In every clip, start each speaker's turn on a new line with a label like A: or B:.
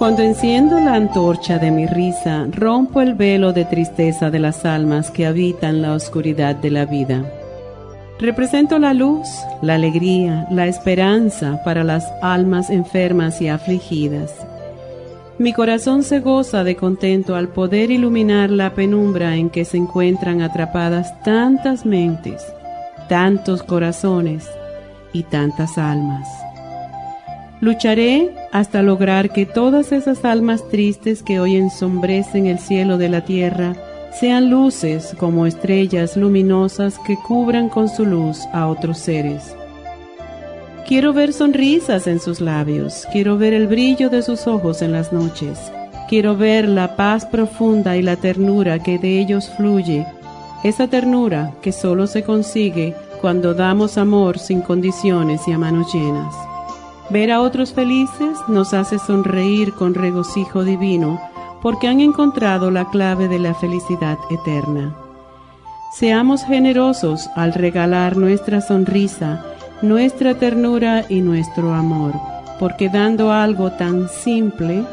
A: Cuando enciendo la antorcha de mi risa, rompo el velo de tristeza de las almas que habitan la oscuridad de la vida. Represento la luz, la alegría, la esperanza para las almas enfermas y afligidas. Mi corazón se goza de contento al poder iluminar la penumbra en que se encuentran atrapadas tantas mentes, tantos corazones y tantas almas. Lucharé hasta lograr que todas esas almas tristes que hoy ensombrecen el cielo de la tierra sean luces como estrellas luminosas que cubran con su luz a otros seres. Quiero ver sonrisas en sus labios, quiero ver el brillo de sus ojos en las noches, quiero ver la paz profunda y la ternura que de ellos fluye, esa ternura que solo se consigue cuando damos amor sin condiciones y a manos llenas. Ver a otros felices nos hace sonreír con regocijo divino porque han encontrado la clave de la felicidad eterna. Seamos generosos al regalar nuestra sonrisa, nuestra ternura y nuestro amor, porque dando algo tan simple,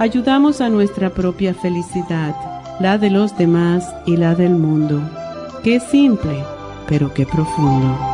A: ayudamos a nuestra propia felicidad, la de los demás y la del mundo. Qué simple, pero qué profundo.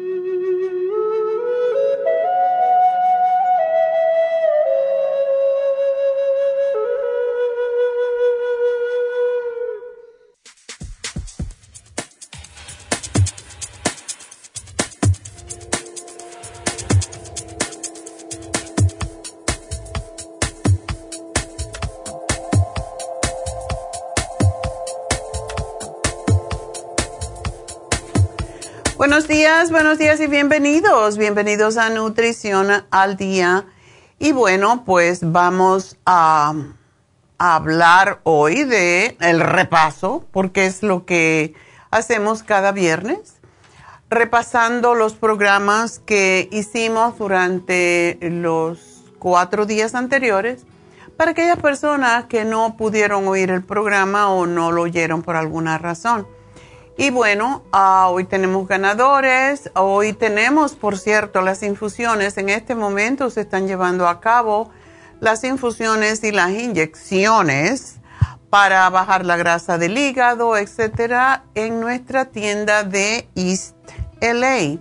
B: Bienvenidos. A Nutrición al Día. Y bueno, pues vamos a, a, hablar hoy de el repaso, porque es lo que hacemos cada viernes, repasando los programas que hicimos durante los cuatro días anteriores para aquellas personas que no pudieron oír el programa o no lo oyeron por alguna razón. Y bueno, ah, hoy tenemos ganadores, hoy tenemos, por cierto, las infusiones. En este momento se están llevando a cabo las infusiones y las inyecciones para bajar la grasa del hígado, etcétera, en nuestra tienda de East LA.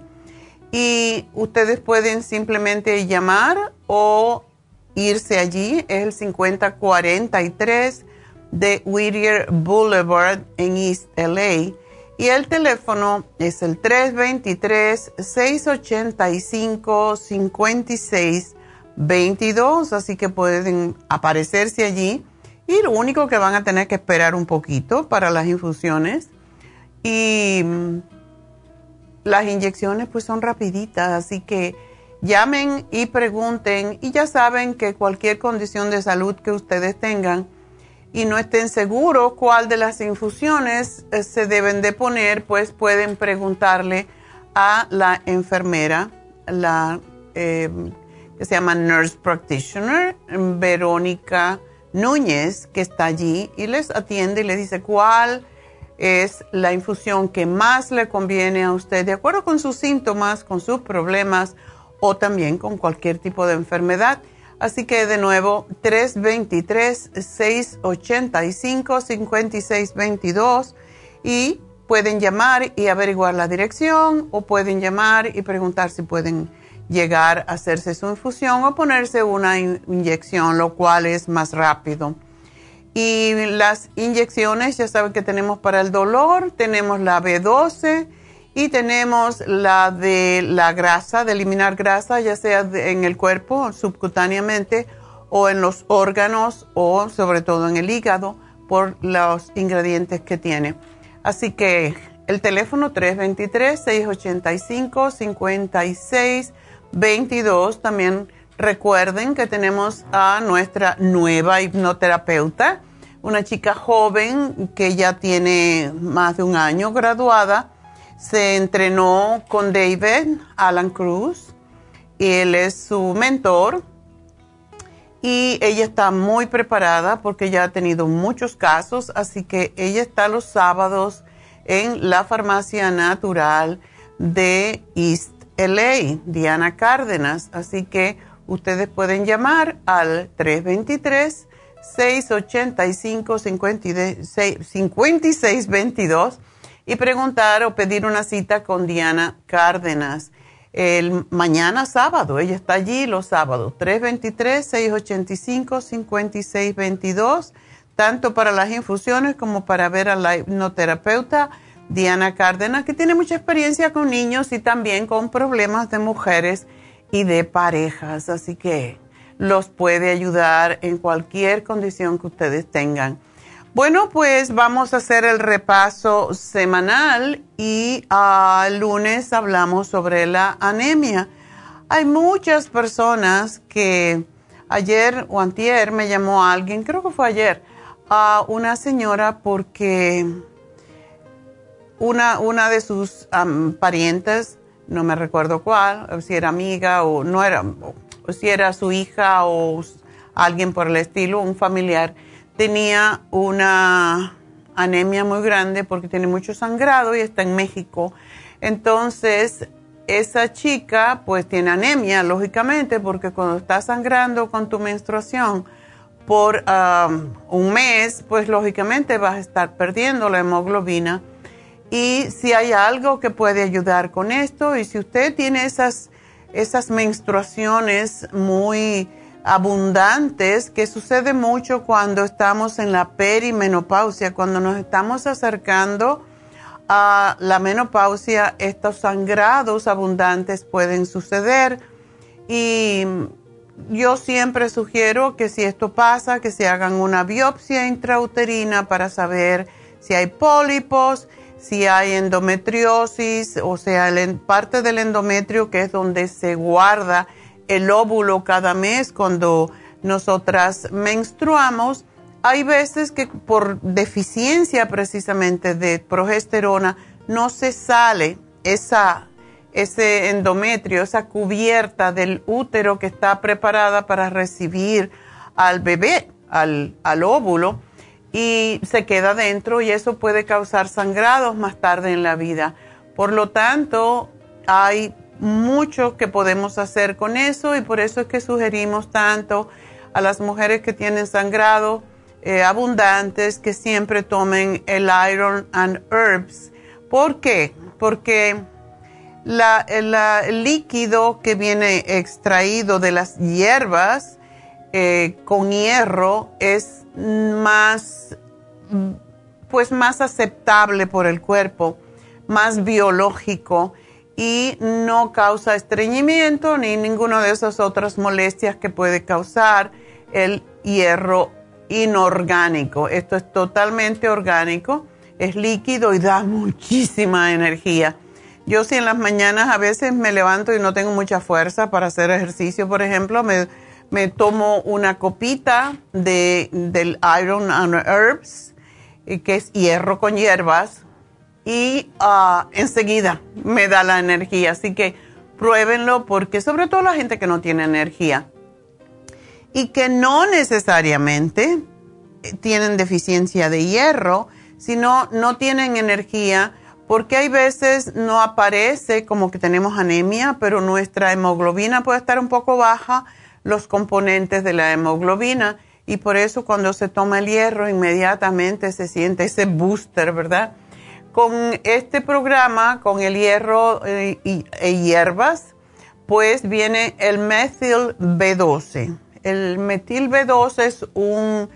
B: Y ustedes pueden simplemente llamar o irse allí, es el 5043 de Whittier Boulevard en East LA Y el teléfono es el 323-685-5622, así que pueden aparecerse allí. Y lo único que van a tener que esperar un poquito para las infusiones. Y mm, las inyecciones pues son rapiditas, así que llamen y pregunten. Y ya saben que cualquier condición de salud que ustedes tengan, y no estén seguros cuál de las infusiones eh, se deben de poner, pues pueden preguntarle a la enfermera, la em, que se llama Nurse Practitioner, Verónica Núñez, que está allí y les atiende y les dice cuál es la infusión que más le conviene a usted, de acuerdo con sus síntomas, con sus problemas o también con cualquier tipo de enfermedad. Así que de nuevo, 323-685-5622 y pueden llamar y averiguar la dirección o pueden llamar y preguntar si pueden llegar a hacerse su infusión o ponerse una inyección, lo cual es más rápido. Y las inyecciones, ya saben que tenemos para el dolor, tenemos la B12 y tenemos la de la grasa, de eliminar grasa, ya sea en el cuerpo, subcutáneamente, o en los órganos, o sobre todo en el hígado, por los ingredientes que tiene. Así que el teléfono 323-685-5622. También recuerden que tenemos a nuestra nueva hipnoterapeuta, una chica joven que ya tiene más de un año graduada se entrenó con David Alan Cruz y él es su mentor. Y ella está muy preparada porque ya ha tenido muchos casos, así que ella está los sábados en la farmacia natural de East LA, Diana Cárdenas, así que ustedes pueden llamar al 323 685 5622 y preguntar o pedir una cita con Diana Cárdenas. El mañana sábado, ella está allí los sábados, 323-685-5622, tanto para las infusiones como para ver a la hipnoterapeuta Diana Cárdenas, que tiene mucha experiencia con niños y también con problemas de mujeres y de parejas, así que los puede ayudar en cualquier condición que ustedes tengan. Bueno, pues vamos a hacer el repaso semanal y al lunes hablamos sobre la anemia. Hay muchas personas que ayer o antier me llamó alguien, creo que fue ayer, a una señora porque una, una de sus parientes, no me recuerdo cuál, si era amiga o no era, o si era su hija o alguien por el estilo, un familiar, tenía una anemia muy grande porque tiene mucho sangrado y está en México. Entonces, esa chica pues tiene anemia, lógicamente, porque cuando está sangrando con tu menstruación por un mes, pues lógicamente vas a estar perdiendo la hemoglobina. Y si hay algo que puede ayudar con esto, y si usted tiene esas, esas menstruaciones muy abundantes que sucede mucho cuando estamos en la perimenopausia, cuando nos estamos acercando a la menopausia, estos sangrados abundantes pueden suceder. Y yo siempre sugiero que si esto pasa, que se hagan una biopsia intrauterina para saber si hay pólipos, si hay endometriosis, o sea, parte del endometrio que es donde se guarda el óvulo cada mes cuando nosotras menstruamos, hay veces que por deficiencia precisamente de progesterona no se sale esa, ese endometrio, esa cubierta del útero que está preparada para recibir al bebé, al, al óvulo, y se queda dentro y eso puede causar sangrados más tarde en la vida. Por lo tanto, hay mucho que podemos hacer con eso y por eso es que sugerimos tanto a las mujeres que tienen sangrado eh, abundantes que siempre tomen el Iron and Herbs. ¿Por qué? Porque el líquido que viene extraído de las hierbas eh, con hierro es más, pues más aceptable por el cuerpo más biológico y no causa estreñimiento ni ninguna de esas otras molestias que puede causar el hierro inorgánico. Esto es totalmente orgánico, es líquido y da muchísima energía. Yo si en las mañanas a veces me levanto y no tengo mucha fuerza para hacer ejercicio, por ejemplo, me, tomo una copita de, del Iron and Herbs, eh, que es hierro con hierbas, y uh, enseguida me da la energía. Así que pruébenlo porque sobre todo la gente que no tiene energía y que no necesariamente eh, tienen deficiencia de hierro, sino no tienen energía porque hay veces no aparece como que tenemos anemia, pero nuestra hemoglobina puede estar un poco baja, los componentes de la hemoglobina, y por eso cuando se toma el hierro inmediatamente se siente ese booster, ¿verdad? Con este programa, con el hierro eh, y, hierbas, pues viene el metil B12. El metil B12 es un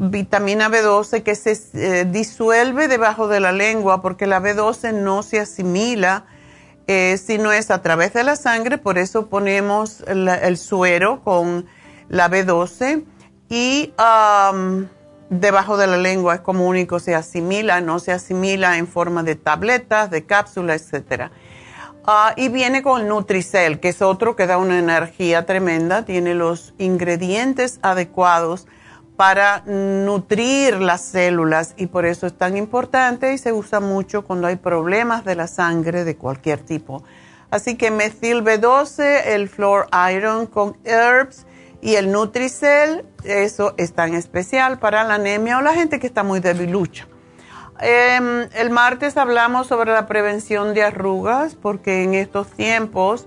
B: vitamina B12 que se eh, disuelve debajo de la lengua porque la B12 no se asimila eh, si no es a través de la sangre, por eso ponemos el suero con la B12 y debajo de la lengua es como único se asimila, no se asimila en forma de tabletas, de cápsulas, etc. Ah, y viene con Nutricel, que es otro que da una energía tremenda, tiene los ingredientes adecuados para nutrir las células y por eso es tan importante y se usa mucho cuando hay problemas de la sangre de cualquier tipo. Así que metil B12, el Flor Iron con Herbs y el Nutricel, eso es tan especial para la anemia o la gente que está muy debilucha. Eh, el martes hablamos sobre la prevención de arrugas porque en estos tiempos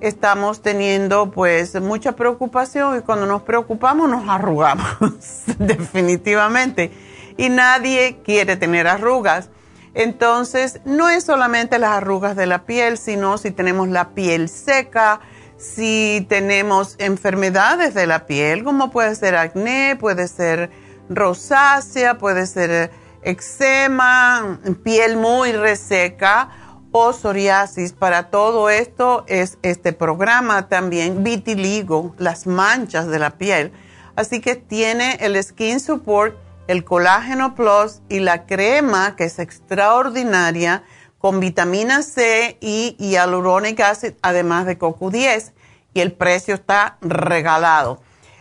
B: estamos teniendo pues mucha preocupación y cuando nos preocupamos nos arrugamos definitivamente y nadie quiere tener arrugas. Entonces no es solamente las arrugas de la piel, sino si tenemos la piel seca, si tenemos enfermedades de la piel, como puede ser acné, puede ser rosácea, puede ser eczema, piel muy reseca o psoriasis. Para todo esto es este programa también vitiligo, las manchas de la piel. Así que tiene el Skin Support, el Colágeno Plus y la crema que es extraordinaria con vitamina C y hyaluronic acid, además de CoQ10. Y el precio está regalado.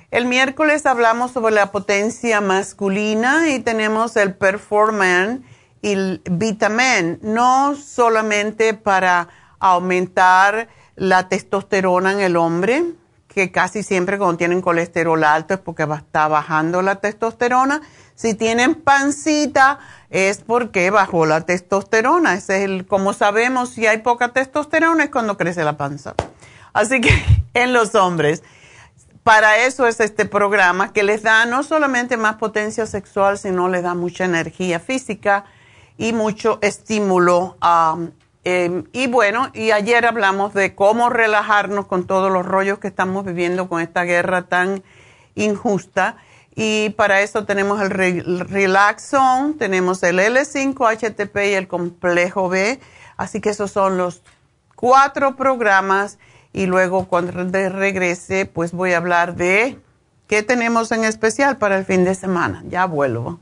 B: El miércoles hablamos sobre la potencia masculina y tenemos el Performance y el Vitamin, no solamente para aumentar la testosterona en el hombre, que casi siempre cuando tienen colesterol alto es porque está bajando la testosterona. Si tienen pancita es porque bajó la testosterona. es el, como sabemos, si hay poca testosterona es cuando crece la panza. Así que en los hombres para eso es este programa que les da no solamente más potencia sexual, sino les da mucha energía física y mucho estímulo. Em, y bueno, y ayer hablamos de cómo relajarnos con todos los rollos que estamos viviendo con esta guerra tan injusta. Y para eso tenemos el Relaxon, tenemos el L5-HTP y el complejo B. Así que esos son los cuatro programas y luego cuando regrese pues voy a hablar de qué tenemos en especial para el fin de semana. Ya vuelvo.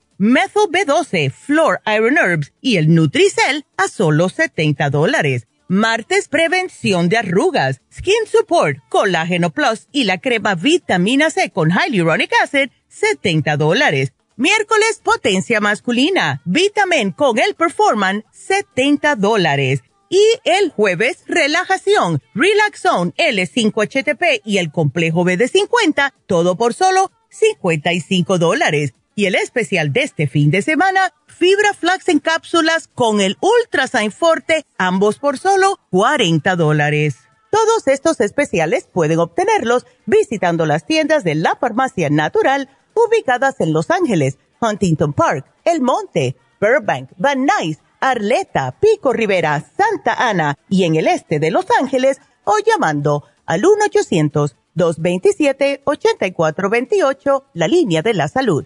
C: Methyl B12, Flor Iron Herbs y el Nutricel a solo 70 dólares. Martes, prevención de arrugas, Skin Support, Colágeno Plus y la crema Vitamina C con Hyaluronic Acid, 70 dólares. Miércoles, potencia masculina, Vitamin con el Performan, 70 dólares. Y el jueves, relajación, Relaxone, L5HTP y el complejo B de 50, todo por solo 55 dólares. Y el especial de este fin de semana, fibra flax en cápsulas con el Ultrasign Forte, ambos por solo 40 dólares. Todos estos especiales pueden obtenerlos visitando las tiendas de la farmacia natural ubicadas en Los Ángeles, Huntington Park, El Monte, Burbank, Van Nuys, Arleta, Pico Rivera, Santa Ana y en el este de Los Ángeles o llamando al 1-800-227-8428, la línea de la salud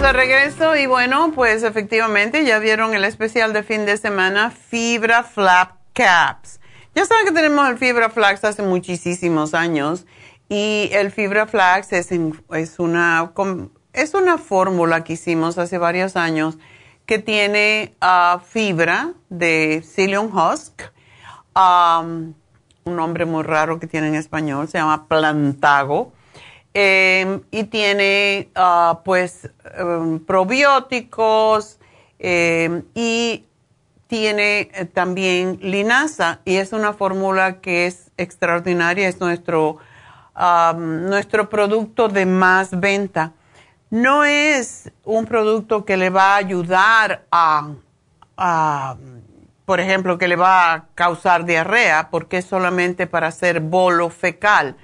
B: De regreso y bueno, pues efectivamente ya vieron el especial de fin de semana Fibra Flap Caps. Ya saben que tenemos el Fibra Flax hace muchísimos años y el Fibra Flax es, es una, es una fórmula que hicimos hace varios años que tiene uh, fibra de psyllium husk, un nombre muy raro que tiene en español, se llama plantago Em, y tiene ah, pues em, probióticos em, y tiene eh, también linaza y es una fórmula que es extraordinaria, es nuestro, nuestro producto de más venta. No es un producto que le va a ayudar a, por ejemplo, que le va a causar diarrea, porque es solamente para hacer bolo fecal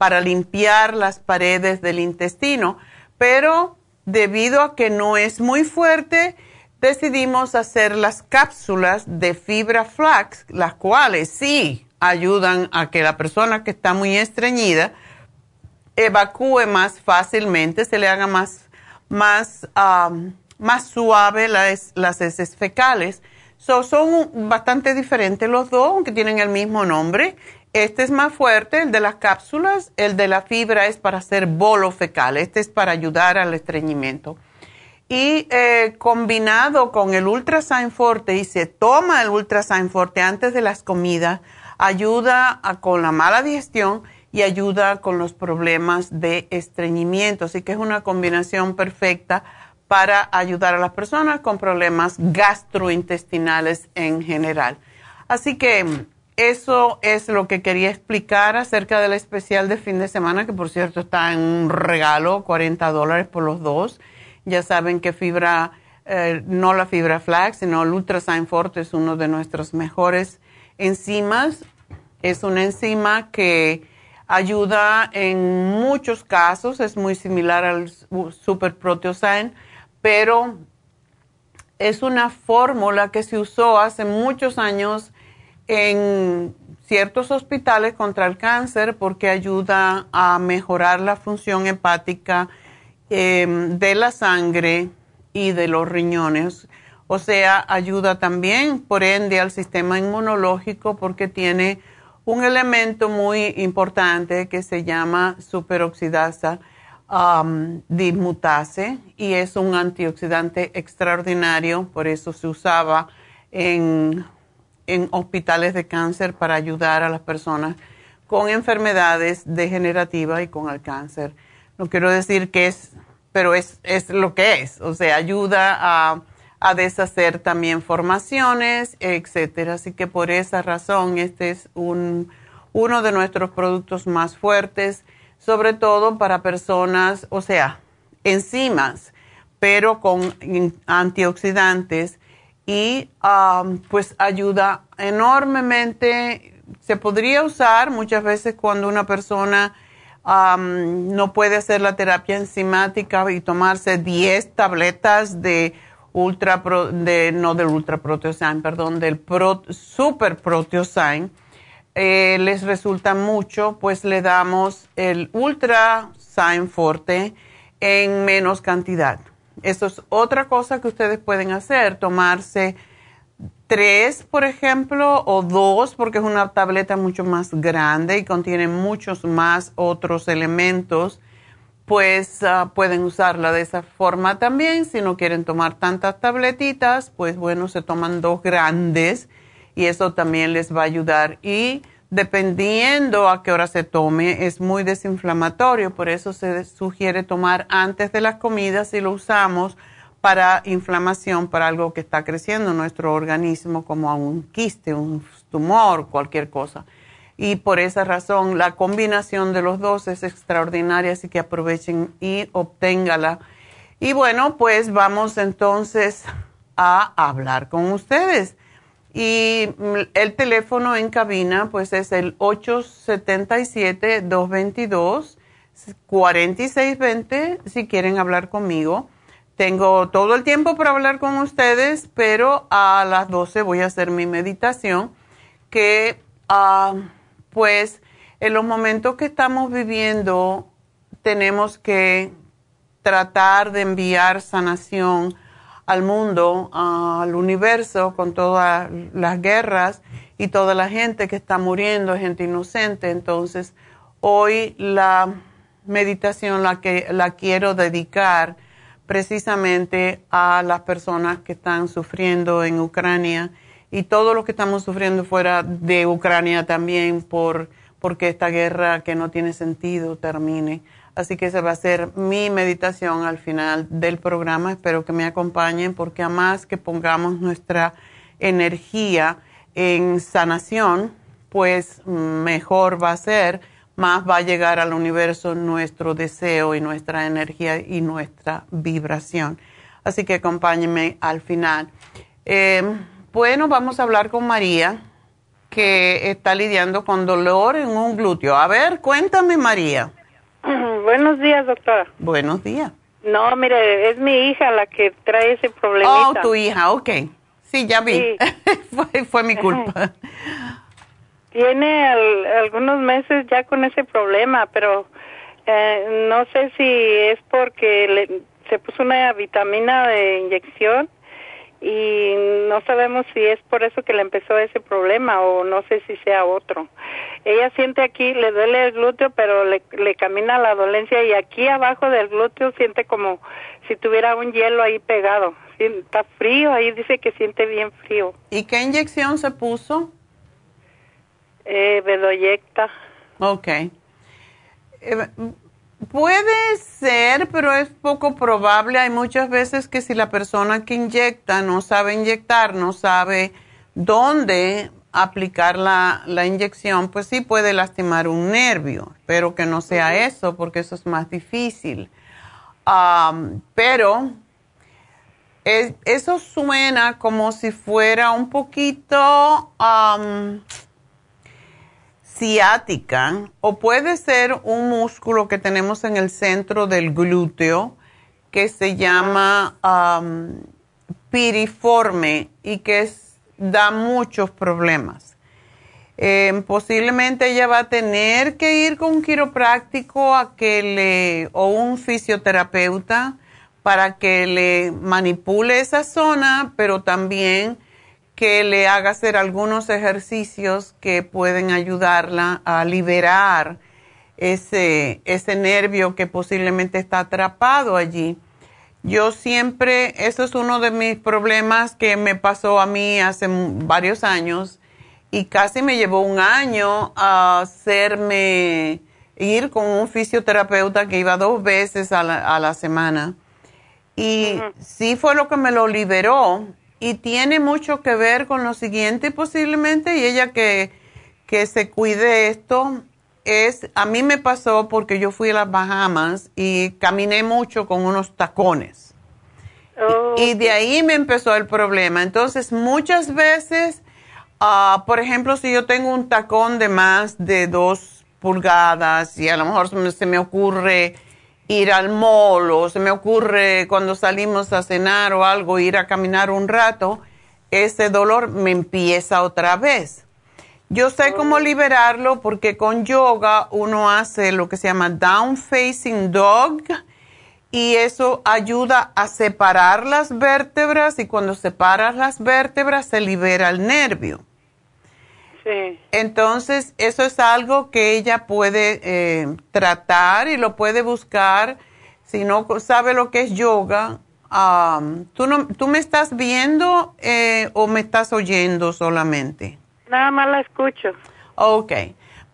B: para limpiar las paredes del intestino, pero debido a que no es muy fuerte, decidimos hacer las cápsulas de fibra flax, las cuales sí ayudan a que la persona que está muy estreñida evacúe más fácilmente, se le haga más, más, más suave las, las heces fecales. son bastante diferentes los dos, aunque tienen el mismo nombre. Este es más fuerte, el de las cápsulas, el de la fibra es para hacer bolo fecal, este es para ayudar al estreñimiento. Y eh, combinado con el Ultrasign Forte, y se toma el Ultrasign Forte antes de las comidas, ayuda con la mala digestión y ayuda con los problemas de estreñimiento. Así que es una combinación perfecta para ayudar a las personas con problemas gastrointestinales en general. Así que eso es lo que quería explicar acerca del especial de fin de semana, que por cierto está en un regalo, 40 dólares por los dos. Ya saben que fibra, eh, no la fibra flax, sino el Ultrasign Forte es uno de nuestros mejores enzimas. Es una enzima que Ayuda en muchos casos, es muy similar al Super Proteosign, pero es una fórmula que se usó hace muchos años en ciertos hospitales contra el cáncer porque ayuda a mejorar la función hepática em, de la sangre y de los riñones. O sea, ayuda también, por ende, al sistema inmunológico porque tiene un elemento muy importante que se llama superoxidasa um, y es un antioxidante extraordinario, por eso se usaba en, en hospitales de cáncer para ayudar a las personas con enfermedades degenerativas y con el cáncer. No quiero decir que es, pero es, es lo que es, o sea, ayuda a a deshacer también formaciones, etcétera. Así que por esa razón este es un, uno de nuestros productos más fuertes, sobre todo para personas, o sea, enzimas, pero con antioxidantes y um, pues ayuda enormemente. Se podría usar muchas veces cuando una persona um, no puede hacer la terapia enzimática y tomarse 10 tabletas de ultra de, no del ultra perdón, del super proteosign, eh, les resulta mucho, pues le damos el ultra sign forte en menos cantidad. Eso es otra cosa que ustedes pueden hacer, tomarse tres, por ejemplo, o dos, porque es una tableta mucho más grande y contiene muchos más otros elementos pues ah, pueden usarla de esa forma también. Si no quieren tomar tantas tabletitas, pues bueno, se toman dos grandes y eso también les va a ayudar. Y dependiendo a qué hora se tome, es muy desinflamatorio, por eso se sugiere tomar antes de las comidas si lo usamos para inflamación, para algo que está creciendo en nuestro organismo, como un quiste, un tumor, cualquier cosa y por esa razón la combinación de los dos es extraordinaria, así que aprovechen y obténgala. Y bueno, pues vamos entonces a hablar con ustedes. Y el teléfono en cabina pues es el 877-222-4620 si quieren hablar conmigo. Tengo todo el tiempo para hablar con ustedes, pero a las 12 voy a hacer mi meditación que... Ah, pues en los momentos que estamos viviendo tenemos que tratar de enviar sanación al mundo, al universo, con todas las guerras y toda la gente que está muriendo, gente inocente. Entonces, hoy la meditación la que la quiero dedicar precisamente a las personas que están sufriendo en Ucrania y todo lo que estamos sufriendo fuera de Ucrania también por porque esta guerra que no tiene sentido termine. Así que esa va a ser mi meditación al final del programa. Espero que me acompañen porque a más que pongamos nuestra energía en sanación, pues mejor va a ser, más va a llegar al universo nuestro deseo y nuestra energía y nuestra vibración. Así que acompáñenme al final. Eh, bueno, vamos a hablar con María, que está lidiando con dolor en un glúteo. A ver, cuéntame, María.
D: Buenos días, doctora.
B: Buenos días.
D: No, mire, es mi hija la que trae ese problema.
B: Oh, tu hija, ok. Sí, ya vi. fue, mi culpa.
D: Tiene algunos meses ya con ese problema, pero eh, no sé si es porque le, se puso una vitamina de inyección y no sabemos si es por eso que le empezó ese problema o no sé si sea otro. Ella siente aquí, le duele el glúteo, pero le, le camina la dolencia y aquí abajo del glúteo siente como si tuviera un hielo ahí pegado. Está frío, ahí dice que siente bien frío.
B: ¿Y qué inyección se puso?
D: Eh, Bedoyecta.
B: Ok. Eh, Puede ser, pero es poco probable. Hay muchas veces que si la persona que inyecta no sabe inyectar, no sabe dónde aplicar la, inyección, pues sí puede lastimar un nervio. Espero que no sea eso, porque eso es más difícil. pero eso suena como si fuera un poquito ciática o puede ser un músculo que tenemos en el centro del glúteo que se llama piriforme y que da muchos problemas. Em, posiblemente ella va a tener que ir con un quiropráctico a que le, o un fisioterapeuta para que le manipule esa zona, pero también que le haga hacer algunos ejercicios que pueden ayudarla a liberar ese, ese nervio que posiblemente está atrapado allí. Yo siempre, eso es uno de mis problemas que me pasó a mí hace varios años y casi me llevó un año a hacerme ir con un fisioterapeuta que iba dos veces a la, semana. Y sí fue lo que me lo liberó y tiene mucho que ver con lo siguiente posiblemente y ella que, que se cuide esto es, a mí me pasó porque yo fui a las Bahamas y caminé mucho con unos tacones. Y, de ahí me empezó el problema. Entonces, muchas veces, ah, por ejemplo, si yo tengo un tacón de más de dos pulgadas y a lo mejor se me ocurre ir al mall o se me ocurre cuando salimos a cenar o algo, ir a caminar un rato, ese dolor me empieza otra vez. Yo sé cómo liberarlo porque con yoga uno hace lo que se llama down facing dog y eso ayuda a separar las vértebras y cuando separas las vértebras se libera el nervio. Sí. Entonces, eso es algo que ella puede eh, tratar y lo puede buscar. Si no sabe lo que es yoga, ¿tú, no, ¿tú me estás viendo eh, o me estás oyendo solamente?
D: Nada más la escucho.
B: Ok.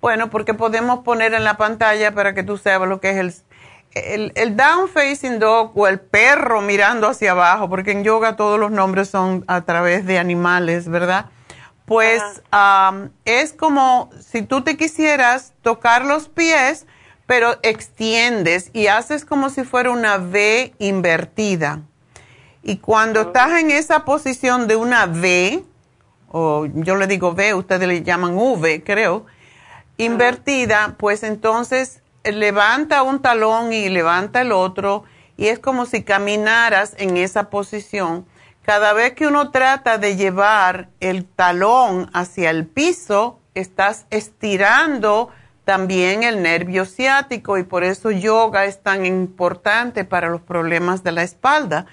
B: Bueno, porque podemos poner en la pantalla para que tú sepas lo que es el, el, el, down facing dog o el perro mirando hacia abajo, porque en yoga todos los nombres son a través de animales, ¿verdad? Pues es como si tú te quisieras tocar los pies, pero extiendes y haces como si fuera una V invertida. Y cuando estás en esa posición de una V, o yo le digo V, ustedes le llaman V, creo, invertida, pues entonces levanta un talón y levanta el otro y es como si caminaras en esa posición. Cada vez que uno trata de llevar el talón hacia el piso, estás estirando también el nervio ciático y por eso yoga es tan importante para los problemas de la espalda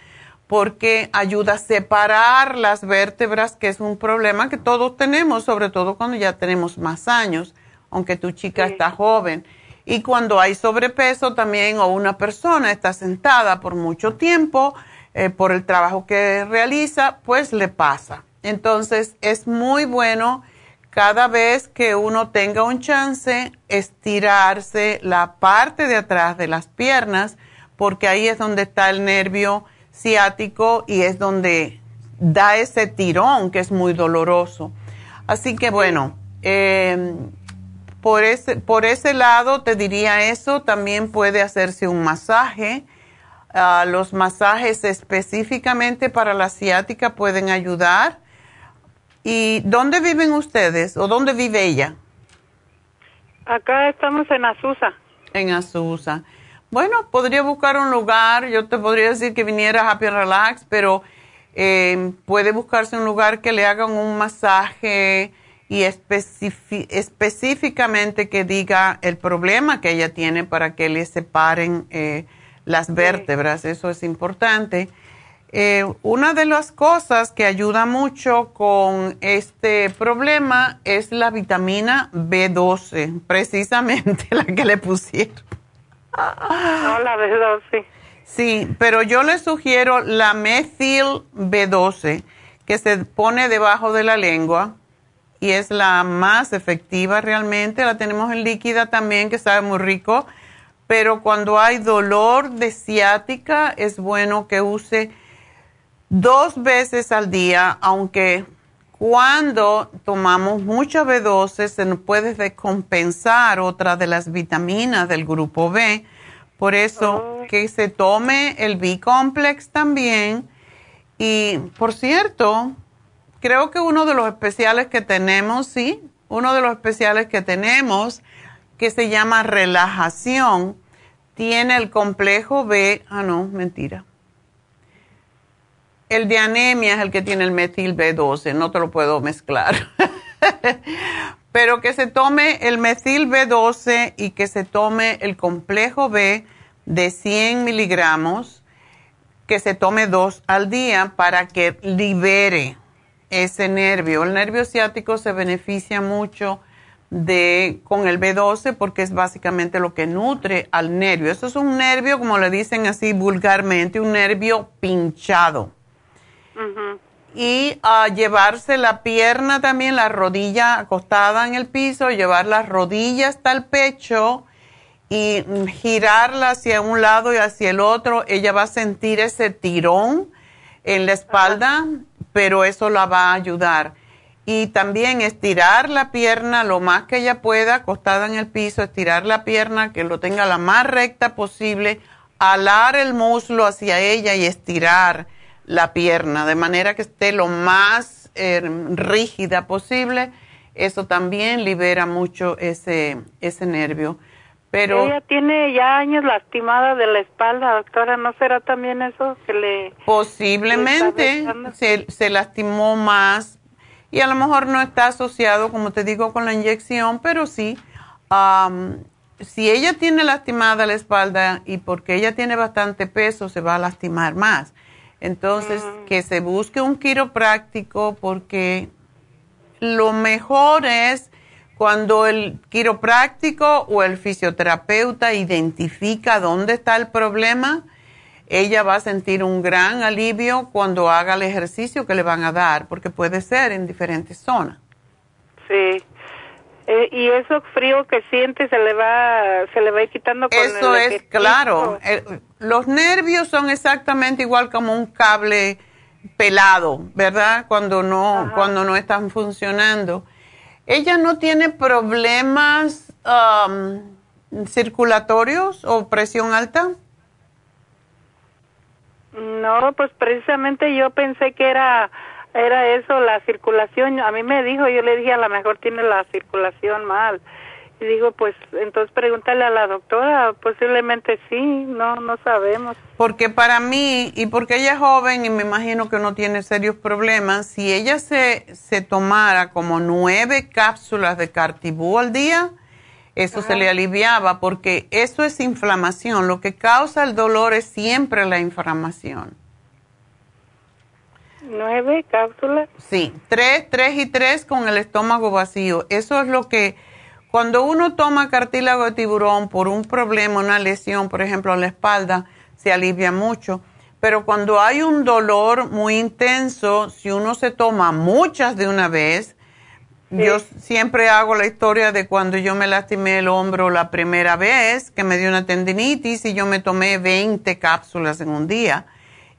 B: porque ayuda a separar las vértebras, que es un problema que todos tenemos, sobre todo cuando ya tenemos más años, aunque tu chica está joven. Y cuando hay sobrepeso también o una persona está sentada por mucho tiempo eh, por el trabajo que realiza, pues le pasa. Entonces es muy bueno cada vez que uno tenga un chance estirarse la parte de atrás de las piernas, porque ahí es donde está el nervio ciático y es donde da ese tirón que es muy doloroso. Así que bueno, em, por, ese, por ese lado te diría eso, también puede hacerse un masaje. Ah, los masajes específicamente para la ciática pueden ayudar. ¿Y dónde viven ustedes o dónde vive ella?
D: Acá estamos en Azusa.
B: En Azusa. Bueno, podría buscar un lugar, yo te podría decir que viniera Happy Relax, pero eh, puede buscarse un lugar que le hagan un masaje y específicamente que diga el problema que ella tiene para que le separen eh, las vértebras, eso es importante. Eh, una de las cosas que ayuda mucho con este problema es la vitamina B12, precisamente la que le pusieron.
D: No, la B12.
B: Sí, pero yo le sugiero la Methyl B12, que se pone debajo de la lengua y es la más efectiva realmente. La tenemos en líquida también, que sabe muy rico. Pero cuando hay dolor de ciática, es bueno que use dos veces al día, aunque cuando tomamos mucha B12 se nos puede descompensar otra de las vitaminas del grupo B. Por eso que se tome el B-complex también. Y por cierto, creo que uno de los especiales que tenemos, sí, uno de los especiales que tenemos, que se llama relajación, tiene el complejo B, ah no, mentira. El de anemia es el que tiene el metil B12, no te lo puedo mezclar. Pero que se tome el metil B12 y que se tome el complejo B de 100 miligramos, que se tome dos al día para que libere ese nervio. El nervio ciático se beneficia mucho de con el B12 porque es básicamente lo que nutre al nervio. Eso es un nervio, como le dicen así vulgarmente, un nervio pinchado. Y a llevarse la pierna también, la rodilla acostada en el piso, llevar las rodillas hasta el pecho y girarla hacia un lado y hacia el otro. Ella va a sentir ese tirón en la espalda, pero eso la va a ayudar y también estirar la pierna lo más que ella pueda, acostada en el piso, estirar la pierna, que lo tenga la más recta posible, alar el muslo hacia ella y estirar la pierna, de manera que esté lo más eh, rígida posible. Eso también libera mucho ese, ese nervio. Pero
D: ella tiene ya años lastimada de la espalda, doctora. ¿No será también eso que le...
B: Posiblemente se, se lastimó más y a lo mejor no está asociado, como te digo, con la inyección, pero sí, si ella tiene lastimada la espalda y porque ella tiene bastante peso, se va a lastimar más. Entonces, mm. que se busque un quiropráctico porque lo mejor es cuando el quiropráctico o el fisioterapeuta identifica dónde está el problema ella va a sentir un gran alivio cuando haga el ejercicio que le van a dar, porque puede ser en diferentes zonas.
D: Sí. Eh, y eso frío que siente se le va se le va quitando con
B: Eso es claro. los nervios son exactamente igual como un cable pelado, ¿verdad? Cuando no cuando no están funcionando. Ella no tiene problemas um, circulatorios o presión alta.
D: No, pues precisamente yo pensé que era era eso la circulación. A mí me dijo, yo le dije a lo mejor tiene la circulación mal. Y digo, pues entonces pregúntale a la doctora, posiblemente sí, no no sabemos.
B: Porque para mí y porque ella es joven y me imagino que no tiene serios problemas, si ella se se tomara como nueve cápsulas de Cartibú al día, eso se le aliviaba porque eso es inflamación. Lo que causa el dolor es siempre la inflamación.
D: ¿Nueve cápsulas?
B: Sí, tres, tres y tres con el estómago vacío. Eso es lo que, cuando uno toma cartílago de tiburón por un problema, una lesión, por ejemplo, en la espalda, se alivia mucho. Pero cuando hay un dolor muy intenso, si uno se toma muchas de una vez, yo siempre hago la historia de cuando yo me lastimé el hombro la primera vez, que me dio una tendinitis y yo me tomé 20 cápsulas en un día.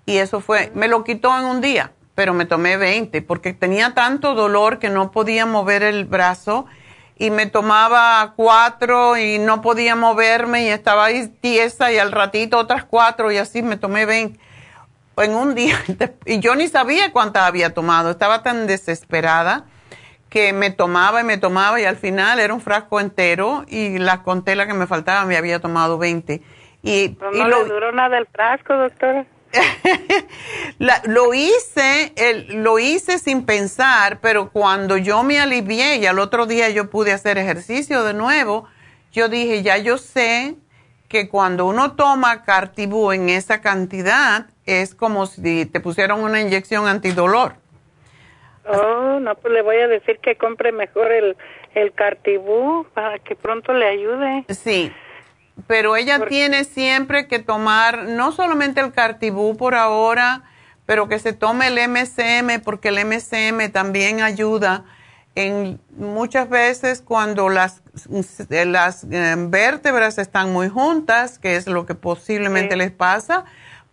B: Y eso fue, me lo quitó en un día, pero me tomé 20 porque tenía tanto dolor que no podía mover el brazo y me tomaba cuatro y no podía moverme y estaba ahí tiesa y al ratito otras cuatro y así me tomé 20 en un día. Y yo ni sabía cuántas había tomado, estaba tan desesperada que me tomaba y me tomaba y al final era un frasco entero y la contela que me faltaba me había tomado 20.
D: Y, no lo, le duró nada el frasco, doctora.
B: lo hice, lo hice sin pensar, pero cuando yo me alivié y al otro día yo pude hacer ejercicio de nuevo, yo dije, ya yo sé que cuando uno toma Cartibú en esa cantidad es como si te pusieran una inyección antidolor.
D: Oh, no, pues le voy a decir que compre mejor el, el Cartibú para que pronto le ayude.
B: Sí, pero ella tiene siempre que tomar no solamente el Cartibú por ahora, pero que se tome el MCM porque el MCM también ayuda en muchas veces cuando las, las eh, vértebras están muy juntas, que es lo que posiblemente les pasa,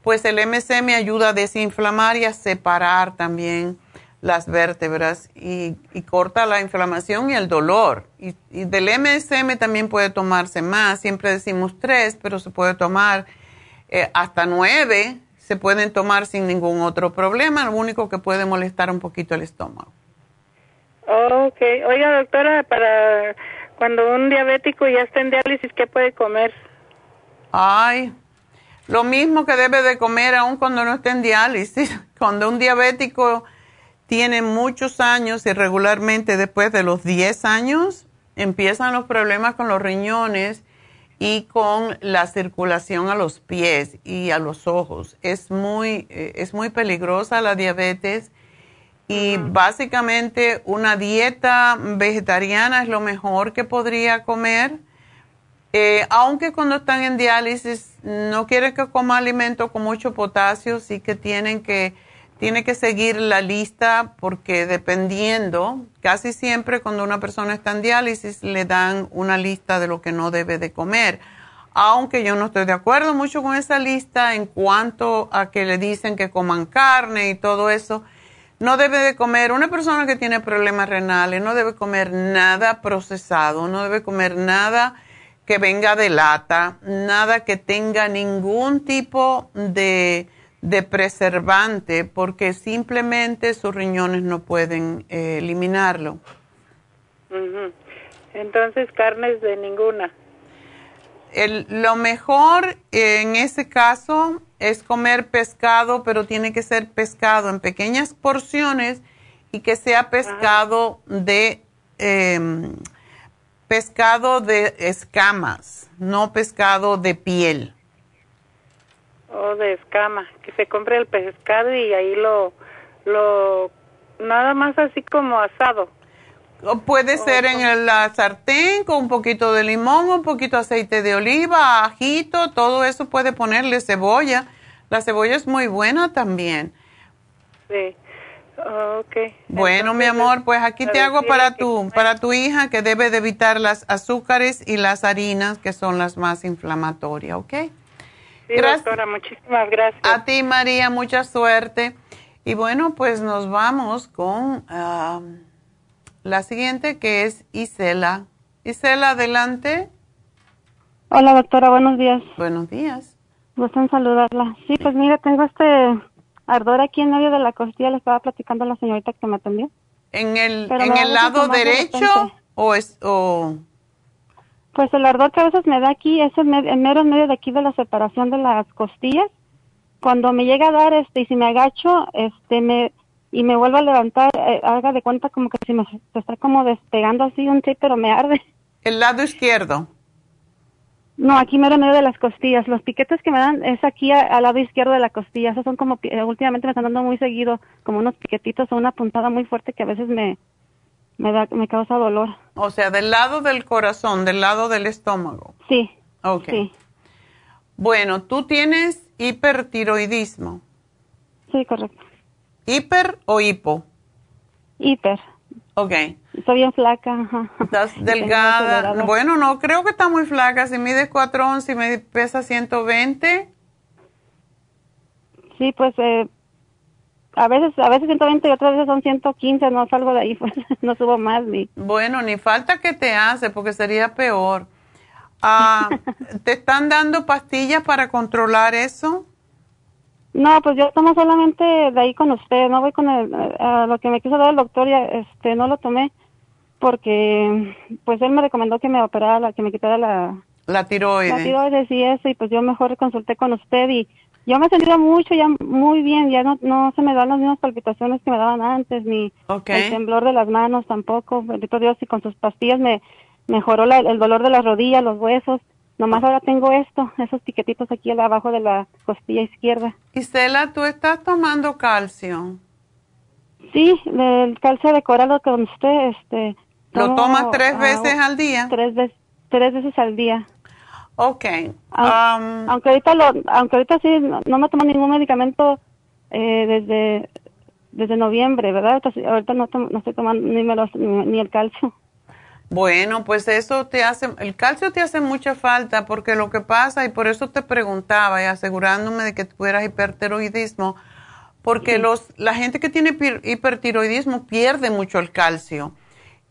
B: pues el MCM ayuda a desinflamar y a separar también las vértebras y, corta la inflamación y el dolor. Y, del MSM también puede tomarse más, siempre decimos tres, pero se puede tomar eh, hasta nueve, se pueden tomar sin ningún otro problema, lo único que puede molestar un poquito el estómago.
D: Ok. Oiga, doctora, para cuando un diabético ya está en diálisis, ¿qué puede comer?
B: Ay, lo mismo que debe de comer aún cuando no esté en diálisis. Cuando un diabético tiene muchos años y regularmente después de los 10 años empiezan los problemas con los riñones y con la circulación a los pies y a los ojos. Es muy, eh, es muy peligrosa la diabetes y básicamente una dieta vegetariana es lo mejor que podría comer. Eh, aunque cuando están en diálisis no quieren que coma alimentos con mucho potasio, sí que tienen que, tiene que seguir la lista porque dependiendo, casi siempre cuando una persona está en diálisis le dan una lista de lo que no debe de comer. Aunque yo no estoy de acuerdo mucho con esa lista en cuanto a que le dicen que coman carne y todo eso no debe de comer, una persona que tiene problemas renales no debe comer nada procesado, no debe comer nada que venga de lata, nada que tenga ningún tipo de, preservante, porque simplemente sus riñones no pueden eh, eliminarlo.
D: Entonces, carnes de ninguna.
B: lo mejor en ese caso es comer pescado, pero tiene que ser pescado en pequeñas porciones y que sea pescado de em, pescado de escamas, no pescado de piel.
D: O de escama, que se compre el pescado y ahí lo, lo, nada más así como asado.
B: puede ser en la sartén con un poquito de limón, un poquito de aceite de oliva, ajito, todo eso puede ponerle cebolla. La cebolla es muy buena también.
D: Sí. Ok.
B: Bueno, mi amor, pues aquí te hago para tu, para tu hija que debe de evitar las azúcares y las harinas que son las más inflamatorias, ¿ok?
D: Sí, doctora, muchísimas gracias.
B: A ti, María, mucha suerte. Y bueno, pues nos vamos con la siguiente que es Isela. Isela, adelante.
E: Hola, doctora, buenos días.
B: Buenos días.
E: Gustan saludarla. Sí, pues mira, tengo este ardor aquí en medio de la costilla, le estaba platicando a la señorita que me atendió.
B: ¿En el, ¿en el lado derecho o es o
E: Pues el ardor que a veces me da aquí es en, mero en medio de aquí de la separación de las costillas. Cuando me llega a dar este y si me agacho, este me y me vuelvo a levantar, eh, haga de cuenta como que si me se está como despegando así un sí, pero me arde.
B: El lado izquierdo.
E: No, aquí mero en medio de las costillas. Los piquetes que me dan es aquí al lado izquierdo de la costilla. Esos son como, eh, últimamente me están dando muy seguido, como unos piquetitos o una puntada muy fuerte que a veces me, me, da, me causa dolor.
B: O sea, del lado del corazón, del lado del estómago.
E: Sí.
B: Ok. Bueno, ¿tú tienes hipertiroidismo?
E: Sí, correcto.
B: ¿Hiper o hipo?
E: Hiper.
B: Ok.
E: Estoy bien flaca.
B: Estás delgada. Bueno, no, creo que está muy flaca. Si mide 411 y me pesa 120.
E: Sí, pues eh, a veces a veces 120 y otras veces son 115. No salgo de ahí, pues no subo más. Ni.
B: Bueno, ni falta que te hace porque sería peor. Ah, ¿Te están dando pastillas para controlar eso?
E: No, pues yo tomo solamente de ahí con usted, no voy con el, a lo que me quiso dar el doctor, y este, no lo tomé porque pues él me recomendó que me operara, la, que me quitara la...
B: La tiroides.
E: La tiroides y eso, y pues yo mejor consulté con usted y yo me he sentido mucho, ya muy bien, ya no, no se me dan las mismas palpitaciones que me daban antes, ni el temblor de las manos tampoco, bendito Dios, y con sus pastillas me mejoró el dolor de las rodillas, los huesos, Nomás ahora tengo esto, esos piquetitos aquí abajo de la costilla izquierda.
B: Isela, ¿tú estás tomando calcio?
E: Sí, el calcio de coral con usted, este...
B: ¿Lo tomas tres veces al día?
E: Tres, veces, tres veces al día.
B: Ok.
E: Um, aunque ahorita lo, aunque ahorita sí no, me tomo ningún medicamento eh, desde desde noviembre, ¿verdad? Ahorita no, no estoy tomando ni, ni el calcio.
B: Bueno, pues eso te hace, el calcio te hace mucha falta porque lo que pasa, y por eso te preguntaba y asegurándome de que tuvieras hipertiroidismo, porque los, la gente que tiene hipertiroidismo pierde mucho el calcio.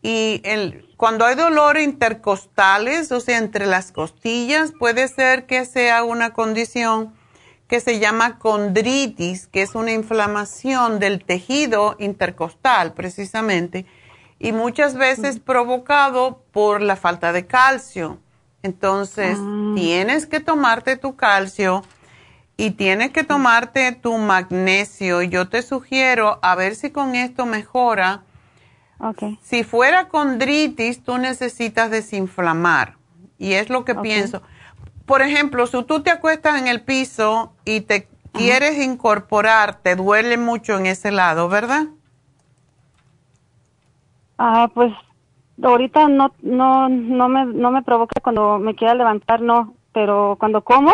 B: Y el, cuando hay dolor intercostales, o sea, entre las costillas, puede ser que sea una condición que se llama condritis, que es una inflamación del tejido intercostal, precisamente y muchas veces provocado por la falta de calcio. Entonces, ah. tienes que tomarte tu calcio y tienes que tomarte tu magnesio. Yo te sugiero a ver si con esto mejora. Si fuera condritis, tú necesitas desinflamar. Y es lo que pienso. Por ejemplo, si tú te acuestas en el piso y te quieres incorporar, te duele mucho en ese lado, ¿verdad?
E: Ah, pues ahorita no, no, no me, no me provoca cuando me quiera levantar, no. Pero cuando como,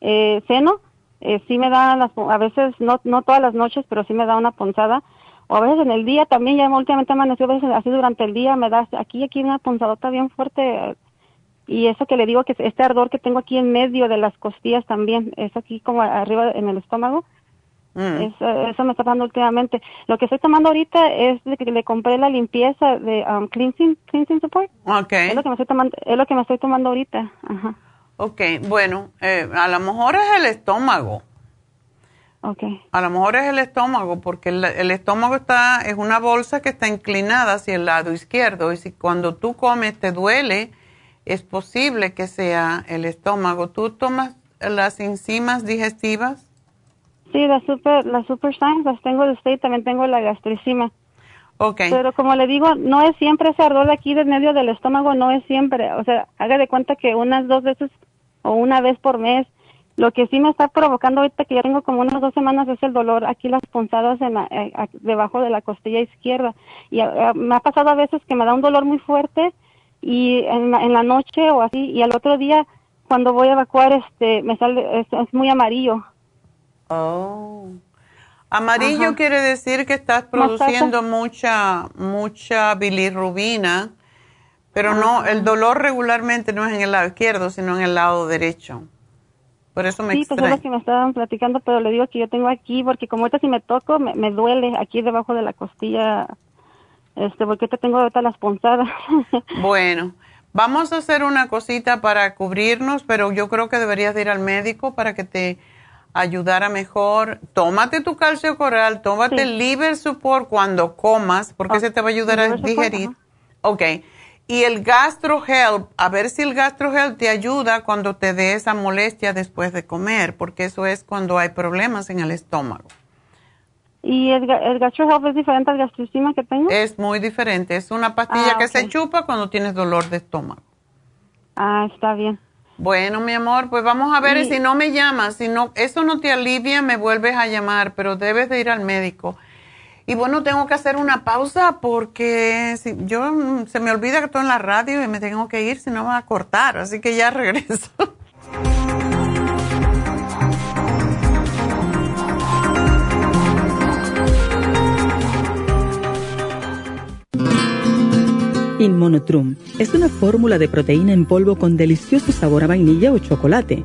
E: eh, ceno, eh, sí me da las, a veces, no, no todas las noches, pero sí me da una punzada. O a veces en el día también, ya últimamente amaneció, a veces así durante el día me da, aquí, aquí una punzadota bien fuerte. Y eso que le digo, que este ardor que tengo aquí en medio de las costillas también, es aquí como arriba en el estómago. Mm. Eso, me está pasando últimamente. Lo que estoy tomando ahorita es de que le compré la limpieza de um, cleansing, cleansing support.
B: Okay.
E: Es lo que me estoy tomando, es lo que me estoy tomando ahorita. Ajá.
B: Ok, bueno, eh, a lo mejor es el estómago.
E: Okay.
B: A lo mejor es el estómago, porque el, estómago está, es una bolsa que está inclinada hacia el lado izquierdo. Y si cuando tú comes te duele, es posible que sea el estómago. ¿Tú tomas las enzimas digestivas?
E: Sí, las super, las super las tengo de usted y también tengo la gastricima.
B: Okay.
E: Pero como le digo, no es siempre ese ardor aquí del medio del estómago, no es siempre. O sea, haga de cuenta que unas dos veces o una vez por mes. Lo que sí me está provocando ahorita que ya tengo como unas dos semanas es el dolor aquí las punzadas en eh, debajo de la costilla izquierda. Y eh, me ha pasado a veces que me da un dolor muy fuerte y en la, en la noche o así y al otro día cuando voy a evacuar este me sale es, muy amarillo.
B: Oh. Amarillo quiere decir que estás produciendo mucha mucha bilirrubina pero no, el dolor regularmente no es en el lado izquierdo, sino en el lado derecho. Por eso me
E: Sí, pues es lo que me estaban platicando, pero le digo que yo tengo aquí, porque como ahorita si me toco, me, duele aquí debajo de la costilla, este, porque te tengo ahorita las punzadas.
B: bueno, vamos a hacer una cosita para cubrirnos, pero yo creo que deberías ir al médico para que te ayudara mejor. Tómate tu calcio coral, tómate el liver support cuando comas, porque se te va a ayudar a digerir. Ok. Y el GastroHelp, a ver si el GastroHelp te ayuda cuando te dé esa molestia después de comer, porque eso es cuando hay problemas en el estómago.
E: ¿Y el, el GastroHelp es diferente al gastricima que tengo?
B: Es muy diferente. Es una pastilla ah, que se chupa cuando tienes dolor de estómago.
E: Ah, está bien.
B: Bueno, mi amor, pues vamos a ver si no me llamas, si no, eso no te alivia, me vuelves a llamar, pero debes de ir al médico. Y bueno, tengo que hacer una pausa porque si, yo mm, se me olvida que estoy en la radio y me tengo que ir, si no va a cortar. Así que ya regreso.
F: Inmonotrum es una fórmula de proteína en polvo con delicioso sabor a vainilla o chocolate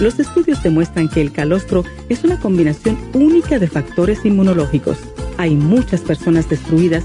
F: los estudios demuestran que el calostro es una combinación única de factores inmunológicos. Hay muchas personas destruidas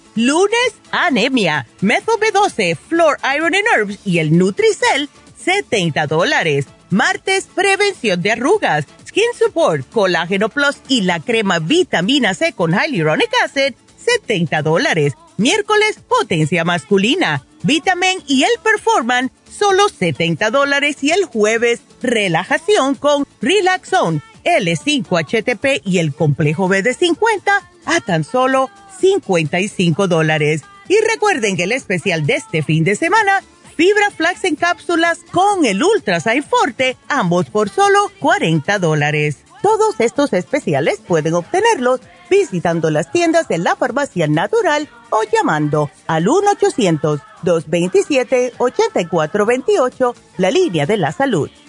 C: Lunes, anemia, Methyl B12, Floor Iron and Herbs y el Nutricel, 70 dólares. Martes, prevención de arrugas Skin Support, Colágeno Plus y la crema Vitamina C con Hyaluronic Acid, 70 dólares. Miércoles, Potencia Masculina, Vitamin y el Performan, solo 70 dólares. Y el jueves, Relajación con Relaxon, L5HTP y el Complejo B de 50 a tan solo 55 dólares. Y recuerden que el especial de este fin de semana Fibra Flax en cápsulas con el Ultra Forte, ambos por solo 40 dólares. Todos estos especiales pueden obtenerlos visitando las tiendas de la farmacia natural o llamando al 1-800-227-8428, la línea de la salud.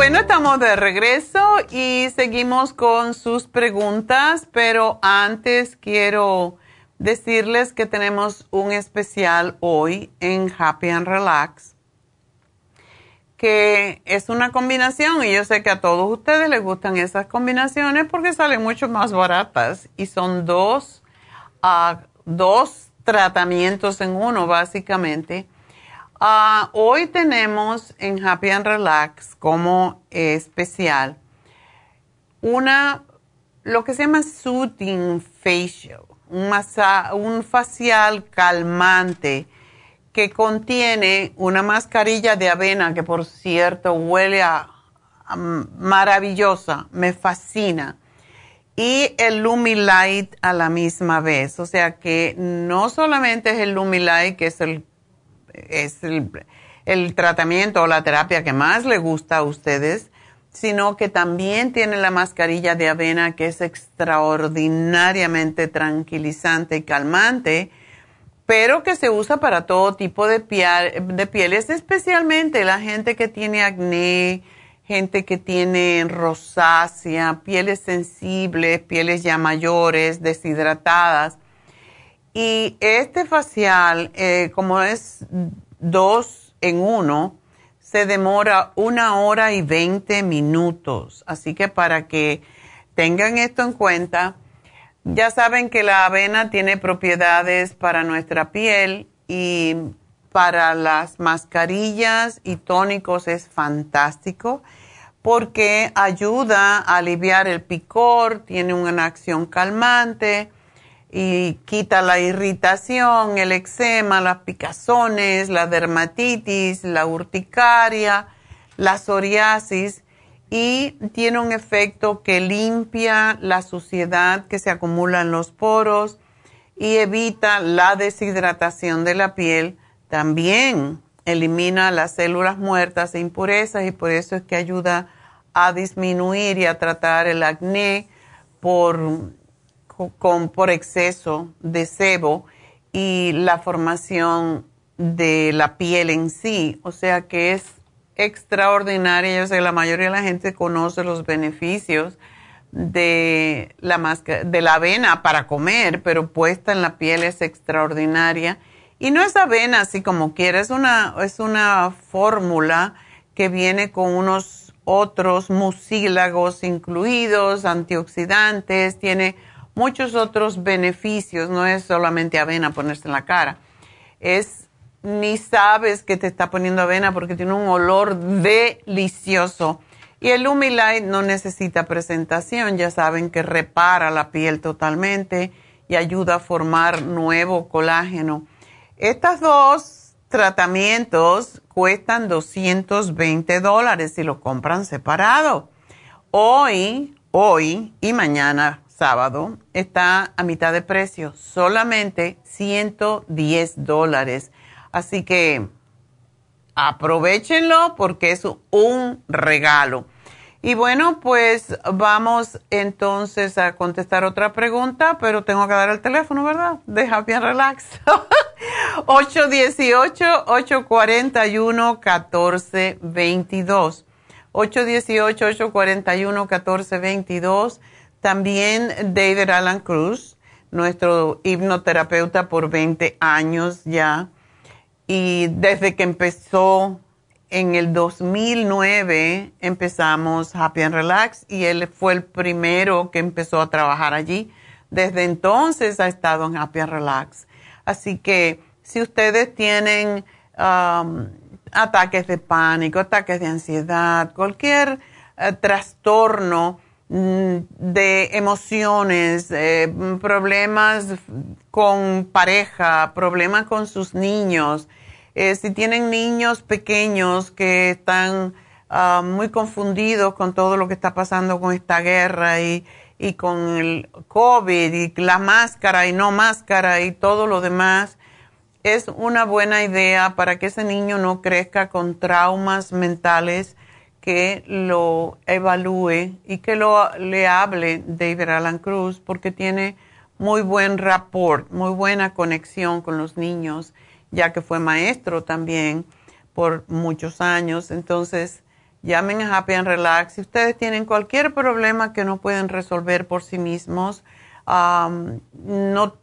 B: Bueno, estamos de regreso y seguimos con sus preguntas, pero antes quiero decirles que tenemos un especial hoy en Happy and Relax, que es una combinación y yo sé que a todos ustedes les gustan esas combinaciones porque salen mucho más baratas y son dos, uh, dos tratamientos en uno básicamente Ah, hoy tenemos en Happy and Relax como especial una, lo que se llama Soothing Facial, un, facial calmante que contiene una mascarilla de avena que por cierto huele a, maravillosa, me fascina. Y el Lumilight a la misma vez. O sea que no solamente es el Lumilight, que es el es el, tratamiento o la terapia que más le gusta a ustedes, sino que también tiene la mascarilla de avena que es extraordinariamente tranquilizante y calmante, pero que se usa para todo tipo de, de pieles, especialmente la gente que tiene acné, gente que tiene rosácea, pieles sensibles, pieles ya mayores, deshidratadas. Y este facial, eh, como es dos en uno, se demora una hora y veinte minutos. Así que para que tengan esto en cuenta, ya saben que la avena tiene propiedades para nuestra piel y para las mascarillas y tónicos es fantástico porque ayuda a aliviar el picor, tiene una acción calmante y quita la irritación, el eczema, las picazones, la dermatitis, la urticaria, la psoriasis y tiene un efecto que limpia la suciedad que se acumula en los poros y evita la deshidratación de la piel. También elimina las células muertas e impurezas y por eso es que ayuda a disminuir y a tratar el acné por con, por exceso de sebo y la formación de la piel en sí. O sea que es extraordinaria. Yo sé que la mayoría de la gente conoce los beneficios de la, de la avena para comer, pero puesta en la piel es extraordinaria. Y no es avena así como quiera, es una, es una fórmula que viene con unos otros mucílagos incluidos, antioxidantes, tiene muchos otros beneficios, no es solamente avena ponerse en la cara, es ni sabes que te está poniendo avena porque tiene un olor delicioso. Y el Lumilight no necesita presentación, ya saben que repara la piel totalmente y ayuda a formar nuevo colágeno. Estos dos tratamientos cuestan 220 dólares si lo compran separado. Hoy, hoy y mañana sábado está a mitad de precio, solamente 110 dólares. Así que aprovechenlo porque es un regalo. Y bueno, pues vamos entonces a contestar otra pregunta, pero tengo que dar el teléfono, ¿verdad? De Happy and Relax. 818-841-1422. 818-841-1422. También David Alan Cruz nuestro hipnoterapeuta por 20 años ya. Y desde que empezó en el 2009 empezamos Happy and Relax y él fue el primero que empezó a trabajar allí. Desde entonces ha estado en Happy and Relax. Así que si ustedes tienen um, ataques de pánico, ataques de ansiedad, cualquier eh, trastorno de emociones, eh, problemas con pareja, problemas con sus niños, eh, si tienen niños pequeños que están ah, muy confundidos con todo lo que está pasando con esta guerra y, y con el COVID y la máscara y no máscara y todo lo demás, es una buena idea para que ese niño no crezca con traumas mentales, que lo evalúe y que lo, le hable David Alan Cruz porque tiene muy buen rapport, muy buena conexión con los niños ya que fue maestro también por muchos años. Entonces, llamen a Happy and Relax. Si ustedes tienen cualquier problema que no pueden resolver por sí mismos, no,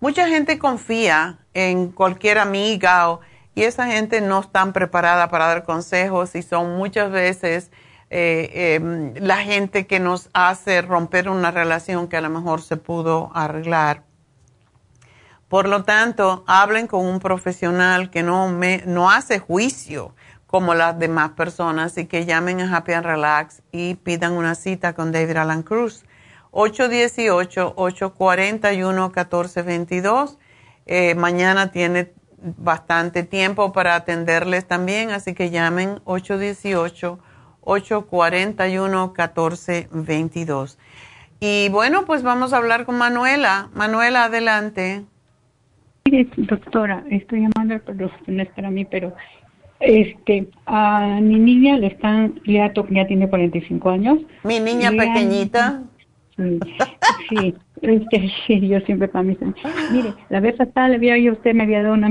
B: mucha gente confía en cualquier amiga y esa gente no está preparada para dar consejos y son muchas veces eh, em, la gente que nos hace romper una relación que a lo mejor se pudo arreglar. Por lo tanto, hablen con un profesional que no, me, no hace juicio como las demás personas y que llamen a Happy and Relax y pidan una cita con David Alan Cruz. 818-841-1422. Eh, mañana tiene bastante tiempo para atenderles también, así que llamen 818-841-1422. Y bueno, pues vamos a hablar con Manuela. Manuela, adelante.
G: Mire, doctora, estoy llamando, pero no es para mí, pero este a mi niña le están, ya, ya tiene 45 años.
B: Mi niña pequeñita.
G: sí, sí, yo siempre para mí. Mire, la vez pasada le había yo usted me había dado una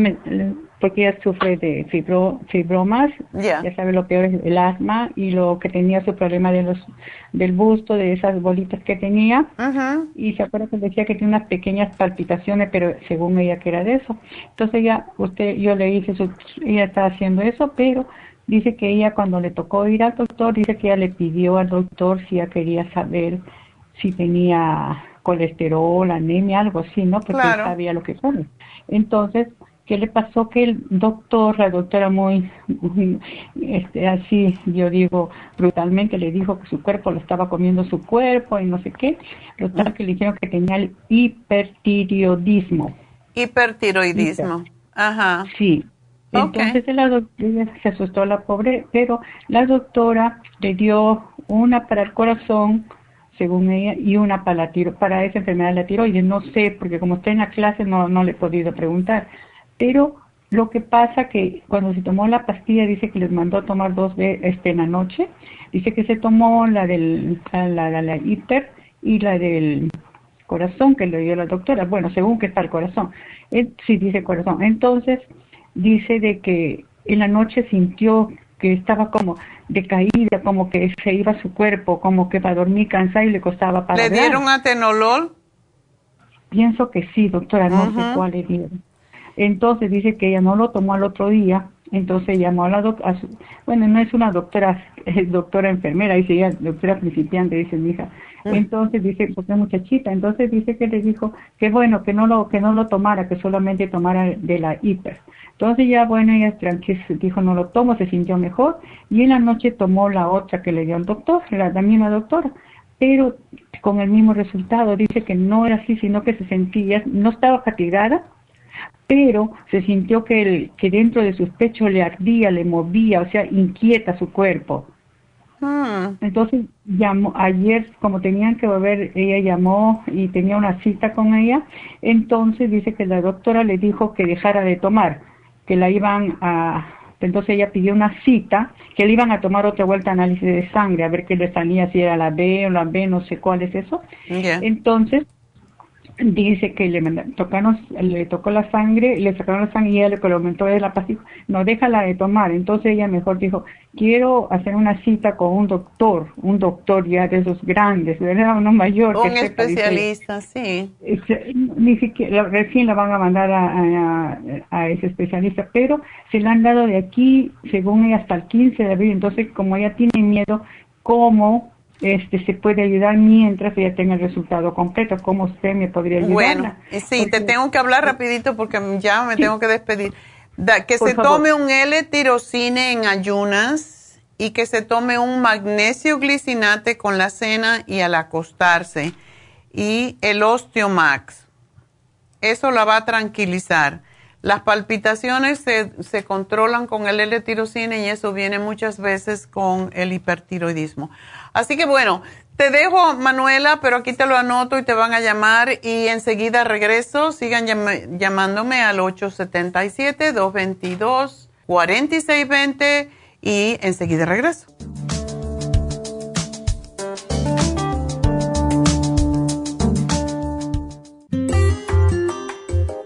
G: porque ella sufre de fibro, fibromas, ya sabe lo peor es el asma y lo que tenía su problema de los del busto, de esas bolitas que tenía, y se acuerda que decía que tiene unas pequeñas palpitaciones, pero según ella que era de eso. Entonces ya, usted, yo le dije, ella está haciendo eso, pero dice que ella cuando le tocó ir al doctor, dice que ella le pidió al doctor si ella quería saber si tenía colesterol, anemia, algo así, ¿no? Porque sabía lo que come. Entonces, ¿Qué le pasó? Que el doctor, la doctora muy, este, así, yo digo, brutalmente le dijo que su cuerpo lo estaba comiendo su cuerpo y no sé qué. Lo tal que le dijeron que tenía el hipertiroidismo.
B: Hipertiroidismo. Ajá.
G: Sí. Entonces la doctora se asustó la pobre, pero la doctora le dio una para el corazón, según ella, y una para la tiro, para esa enfermedad de la tiroides. No sé, porque como está en la clase no, no le he podido preguntar. Pero lo que pasa que cuando se tomó la pastilla dice que les mandó a tomar dos veces este, en la noche, dice que se tomó la del la, la, y la del corazón que le dio la doctora, bueno, según que está el corazón, él, sí dice corazón, entonces dice de que en la noche sintió que estaba como decaída, como que se iba su cuerpo, como que para dormir cansada y le costaba para
B: ¿Le dieron atenolol?
G: Pienso que sí, doctora, no sé cuál le dieron. Entonces dice que ella no lo tomó al otro día, entonces llamó a la doctora, bueno, no es una doctora, es doctora enfermera, dice ella, doctora principiante, dice mi hija. Entonces dice, es muchachita, entonces dice que le dijo que bueno, que no lo, que no lo tomara, que solamente tomara de la hiper. Entonces ya bueno, ella tranquila, dijo no lo tomo, se sintió mejor y en la noche tomó la otra que le dio el doctor, la, la misma doctora pero con el mismo resultado. Dice que no era así, sino que se sentía, no estaba fatigada, pero se sintió que, el, que dentro de sus pechos le ardía, le movía, o sea, inquieta su cuerpo. Ah. Entonces llamó, ayer como tenían que volver, ella llamó y tenía una cita con ella, entonces dice que la doctora le dijo que dejara de tomar, que la iban a, entonces ella pidió una cita, que le iban a tomar otra vuelta análisis de sangre, a ver qué le salía, si era la B o la B, no sé cuál es eso. Entonces dice que le tocaron, le tocó la sangre, le sacaron la sangre y ella le aumentó de la pastilla, no déjala de tomar. Entonces ella mejor dijo, quiero hacer una cita con un doctor, un doctor ya de esos grandes, ¿verdad? Uno mayor.
B: Un especialista, sí.
G: Ni siquiera, recién la van a mandar a, a, ese especialista, pero se la han dado de aquí, según ella, hasta el 15 de abril. Entonces, como ella tiene miedo, ¿cómo este se puede ayudar mientras ella tenga el resultado completo. ¿Cómo usted me podría ayudar?
B: Bueno, sí, te tengo que hablar rapidito porque ya me tengo que despedir. que se tome un L-tirocine en ayunas y que se tome un magnesio glicinate con la cena y al acostarse y el Osteomax. Eso la va a tranquilizar. Las palpitaciones se, se controlan con el L-tirocine y eso viene muchas veces con el hipertiroidismo. Así que bueno, te dejo, Manuela, pero aquí te lo anoto y te van a llamar y enseguida regreso. Sigan llamándome al 877-222-4620 y enseguida regreso.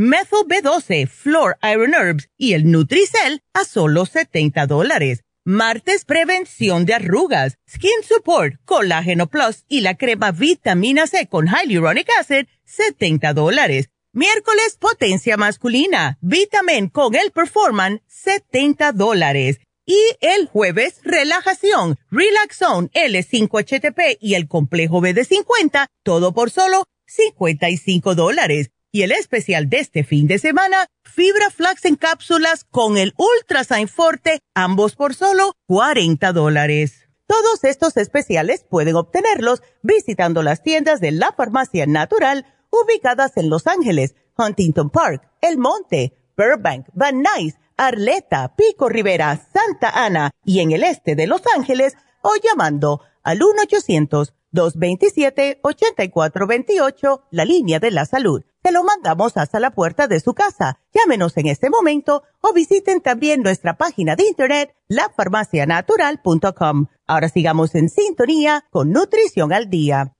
C: Methyl B12, Flor Iron Herbs y el Nutricel a solo 70 dólares. Martes, prevención de arrugas, Skin Support, Colágeno Plus y la crema Vitamina C con Hyaluronic Acid, 70 dólares. Miércoles, potencia masculina, Vitamin con el Performan, 70 dólares. Y el jueves, relajación, Relaxone, L5HTP y el complejo B de 50, todo por solo 55 dólares. Y el especial de este fin de semana, fibra flax en cápsulas con el Ultrasign Forte, ambos por solo 40 dólares. Todos estos especiales pueden obtenerlos visitando las tiendas de la farmacia natural ubicadas en Los Ángeles, Huntington Park, El Monte, Burbank, Van Nuys, Arleta, Pico Rivera, Santa Ana y en el este de Los Ángeles o llamando al 1 800 227-8428, la línea de la salud. Te lo mandamos hasta la puerta de su casa. Llámenos en este momento o visiten también nuestra página de internet, lafarmacianatural.com. Ahora sigamos en sintonía con Nutrición al Día.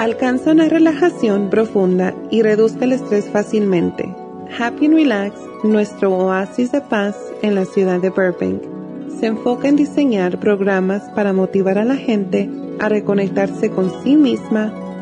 H: Alcanza una relajación profunda y reduzca el estrés fácilmente Happy and Relax, nuestro oasis de paz en la ciudad de Burbank, se enfoca en diseñar programas para motivar a la gente a reconectarse con sí misma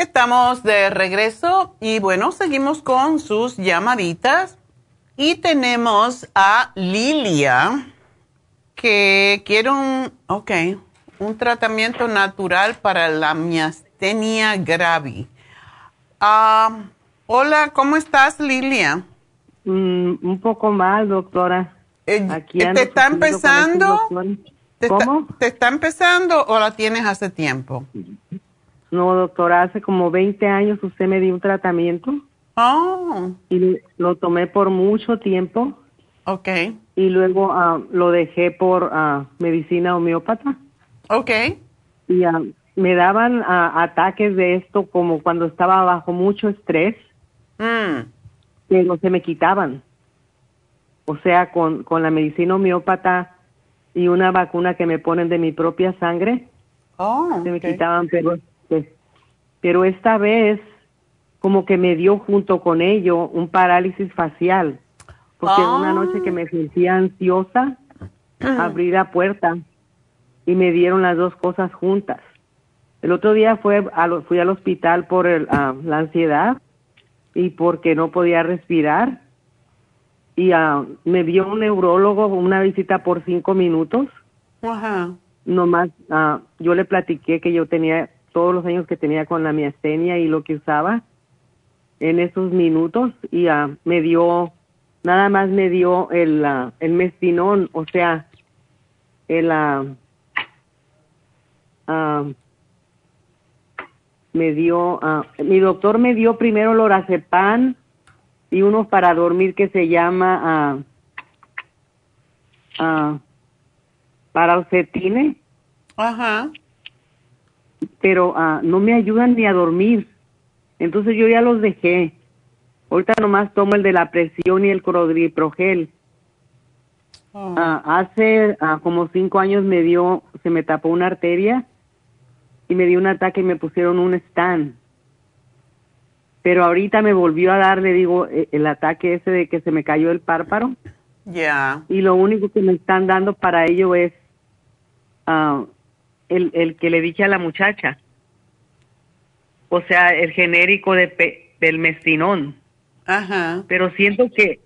B: Estamos de regreso y bueno, seguimos con sus llamaditas y tenemos a Lilia que quiere un, okay, un tratamiento natural para la miastenia gravi. Ah, hola, ¿cómo estás, Lilia?
I: Mm, un poco mal, doctora.
B: Eh, ¿Te está empezando?
I: ¿Cómo?
B: ¿Te está empezando o la tienes hace tiempo?
I: No, doctora, hace como 20 años usted me dio un tratamiento.
B: Oh.
I: Y lo tomé por mucho tiempo.
B: Ok.
I: Y luego ah, lo dejé por uh, medicina homeópata.
B: Ok.
I: Y uh, me daban ataques de esto como cuando estaba bajo mucho estrés.
B: Mm.
I: Pero se me quitaban. O sea, con, con la medicina homeópata y una vacuna que me ponen de mi propia sangre.
B: Oh,
I: se me quitaban, pero pero esta vez como que me dio junto con ello un parálisis facial, porque una noche que me sentía ansiosa, abrí la puerta y me dieron las dos cosas juntas. El otro día fue a fui al hospital por ah, la ansiedad y porque no podía respirar y uh, me vio un neurólogo una visita por cinco minutos.
B: Ajá.
I: Nomás uh, yo le platiqué que yo tenía todos los años que tenía con la miastenia y lo que usaba en esos minutos y uh, me dio, nada más me dio el, uh, el mestinón, o sea, el, uh, me dio, mi doctor me dio primero lorazepam y uno para dormir que se llama uh.
B: Ajá
I: pero uh, no me ayudan ni a dormir. Entonces yo ya los dejé. Ahorita nomás tomo el de la presión y el clordiprogel.
B: Oh.
I: Uh, hace uh, como cinco años me dio, se me tapó una arteria y me dio un ataque y me pusieron un stand. Pero ahorita me volvió a dar, le digo, e, el ataque ese de que se me cayó el párpado.
B: Ya.
I: Y lo único que me están dando para ello es el, el que le dije a la muchacha. O sea, el genérico de del mestinón.
B: Ajá.
I: Pero siento que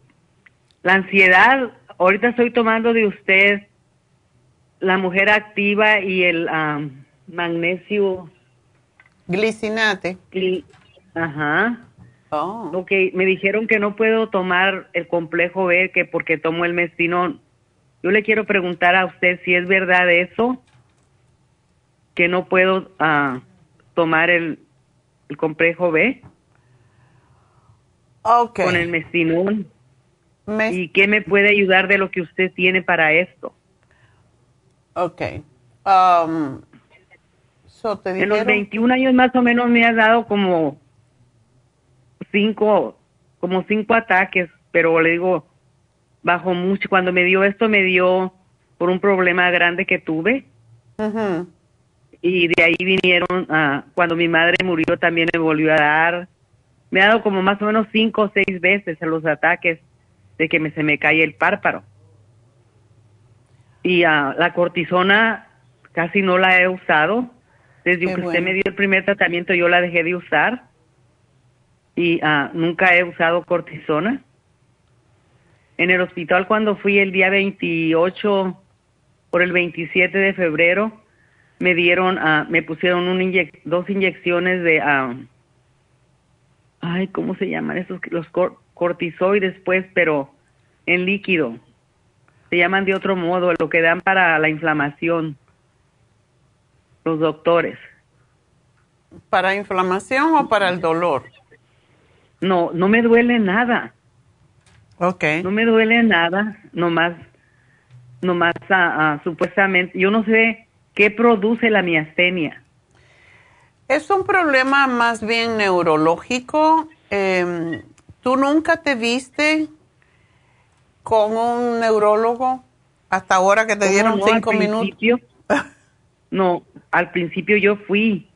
I: la ansiedad, ahorita estoy tomando de usted la mujer activa y el magnesio.
B: Glicinate.
I: Ajá.
B: Oh.
I: Ok, me dijeron que no puedo tomar el complejo B que porque tomo el mestinón. Yo le quiero preguntar a usted si es verdad eso que no puedo ah, tomar el, el, complejo B
B: okay.
I: con el mestinón. ¿Y qué me puede ayudar de lo que usted tiene para esto?
B: Ok. Um,
I: en los 21 años más o menos me ha dado como cinco, como cinco ataques, pero le digo, bajo mucho. Cuando me dio esto, me dio por un problema grande que tuve.
B: Uh
I: y de ahí vinieron, uh, cuando mi madre murió también me volvió a dar, me ha dado como más o menos cinco o seis veces en los ataques de que me, se me cae el párpado. Y uh, la cortisona casi no la he usado. Desde que usted me dio el primer tratamiento yo la dejé de usar y uh, nunca he usado cortisona. En el hospital cuando fui el día 28 por el 27 de febrero me dieron, uh, me pusieron un dos inyecciones de, uh, ay, ¿cómo se llaman esos? Los cortisoides, pues, pero en líquido. Se llaman de otro modo, lo que dan para la inflamación los doctores.
B: ¿Para inflamación o para el dolor?
I: No, no me duele nada.
B: Ok.
I: No me duele nada, nomás, nomás uh, supuestamente, yo no sé qué produce la miastenia.
B: Es un problema más bien neurológico. Em, ¿Tú nunca te viste con un neurólogo hasta ahora que te dieron cinco minutos?
I: no, al principio yo fui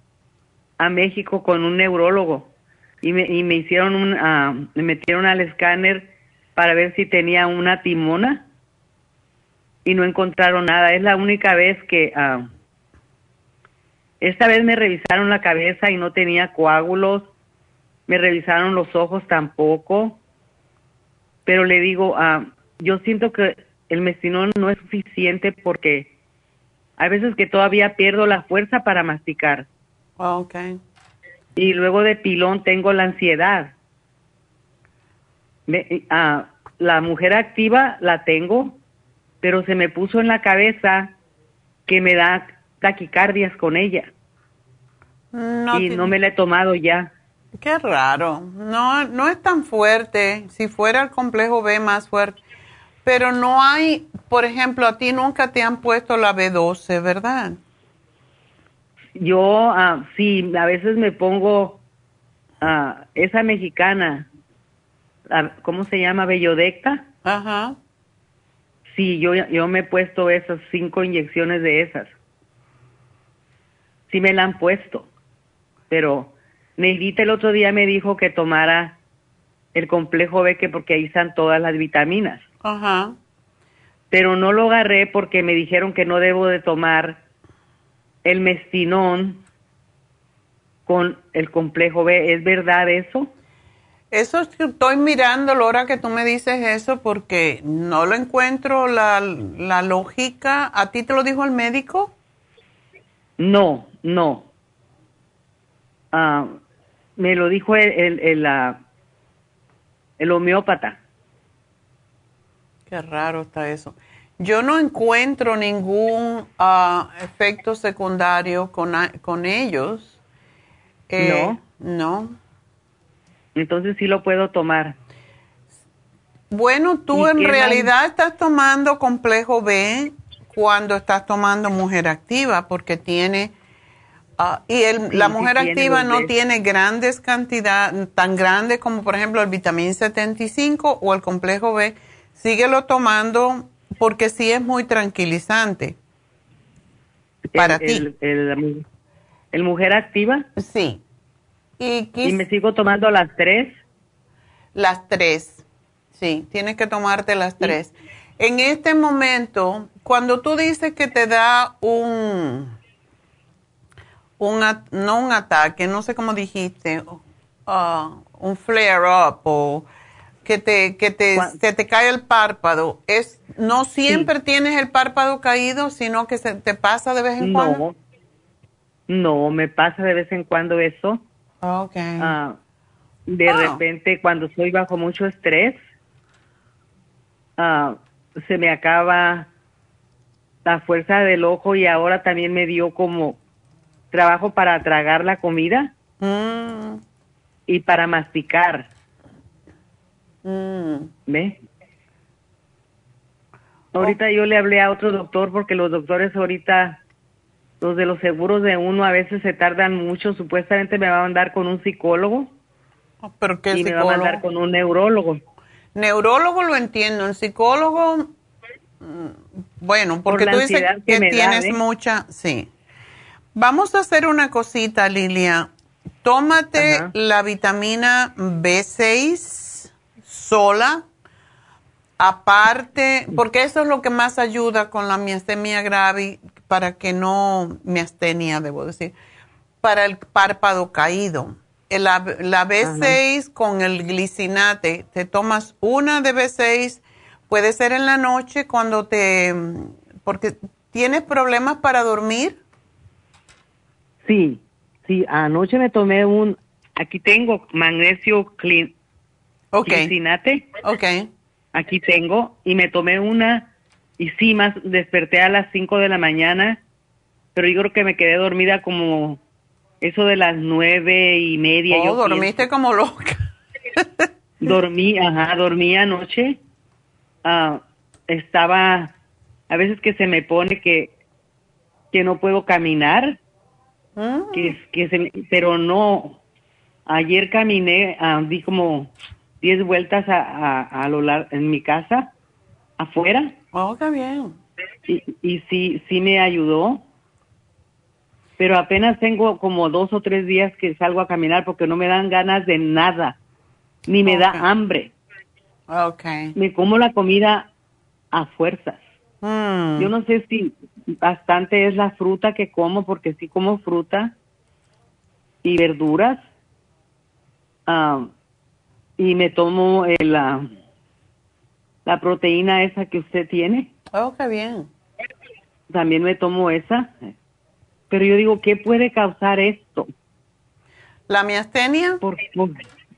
I: a México con un neurólogo y me, y me hicieron un, uh, me metieron al escáner para ver si tenía una timona y no encontraron nada. Es la única vez que, uh, esta vez me revisaron la cabeza y no tenía coágulos, me revisaron los ojos tampoco, pero le digo, uh, yo siento que el mestinón no es suficiente porque hay veces que todavía pierdo la fuerza para masticar.
B: Oh, ok.
I: Y luego de pilón tengo la ansiedad. Me, ah, la mujer activa la tengo, pero se me puso en la cabeza que me da taquicardias con ella. No y no me la he tomado ya.
B: Qué raro. No, no es tan fuerte. Si fuera el complejo B más fuerte. Pero no hay, por ejemplo, a ti nunca te han puesto la B12, ¿verdad?
I: Yo, uh, sí, a veces me pongo uh, esa mexicana, ¿cómo se llama? Bellodecta.
B: Ajá.
I: Sí, yo, yo me he puesto esas cinco inyecciones de esas. Sí me la han puesto, pero Neidita el otro día me dijo que tomara el complejo B, que porque ahí están todas las vitaminas.
B: Ajá.
I: Pero no lo agarré porque me dijeron que no debo de tomar el mestinón con el complejo B. ¿Es verdad eso?
B: Eso estoy mirando, Laura, que tú me dices eso porque no lo encuentro la, la lógica. ¿A ti te lo dijo el médico?
I: No, no. Ah, me lo dijo el, el, el, el homeópata.
B: Qué raro está eso. Yo no encuentro ningún ah, efecto secundario con, con ellos.
I: Eh,
B: no. No.
I: Entonces sí lo puedo tomar.
B: Bueno, tú en realidad estás tomando complejo B cuando estás tomando mujer activa porque tiene... Ah, y el, la mujer activa no tiene grandes cantidades, tan grandes como por ejemplo el vitamina 75 o el complejo B síguelo tomando porque sí es muy tranquilizante para ti.
I: El, el, mujer activa?
B: Sí.
I: Y, y, me sigo tomando las tres?
B: Las tres, sí, tienes que tomarte las tres. En este momento, cuando tú dices que te da un, un no un ataque, no sé cómo dijiste, uh, un flare-up o que te, que te, se te cae el párpado, es no siempre tienes el párpado caído, sino que se te pasa de vez en cuando.
I: No, me pasa de vez en cuando eso.
B: Okay.
I: Ah, de ah. repente, cuando estoy bajo mucho estrés, ah, se me acaba la fuerza del ojo y ahora también me dio como trabajo para tragar la comida
B: mm.
I: y para masticar.
B: Mm.
I: ¿Ve? Ahorita yo le hablé a otro doctor porque los doctores ahorita, los de los seguros de uno a veces se tardan mucho. Supuestamente me va a mandar con un psicólogo.
B: Ah, ¿Pero qué
I: y me va a mandar con un neurólogo.
B: Neurólogo lo entiendo, el psicólogo, mm, bueno, porque tú dices que, tienes ¿eh? mucha, sí. Vamos a hacer una cosita, Lilia. Tómate la vitamina B6 sola, aparte, porque eso es lo que más ayuda con la miastenia grave, para que no, miastenia debo decir, para el párpado caído. La, la B6 con el glicinate, te tomas una de B6, puede ser en la noche cuando te, porque ¿Tienes problemas para dormir?
I: Sí, sí, anoche me tomé un, aquí tengo magnesio clean,
B: okay.
I: Ok. Aquí tengo, y me tomé una, y sí, más, desperté a las 5 de la mañana, pero yo creo que me quedé dormida como eso de las nueve y media.
B: Oh, dormiste como loca.
I: dormí, ajá, dormí anoche. Ah, estaba, a veces que se me pone que, que no puedo caminar, ah. que, que se, pero no. Ayer caminé, ah, di como diez vueltas a, a, lo largo, en mi casa, afuera.
B: Oh, qué bien.
I: Y, y sí, sí me ayudó pero apenas tengo como dos o tres días que salgo a caminar porque no me dan ganas de nada, ni me da hambre.
B: Okay.
I: Me como la comida a fuerzas.
B: Hmm.
I: Yo no sé si bastante es la fruta que como, porque sí como fruta y verduras. Ah, y me tomo la, la proteína esa que usted tiene.
B: Oh, qué bien.
I: También me tomo esa. Pero yo digo, ¿qué puede causar esto?
B: ¿La miastenia?
I: Por,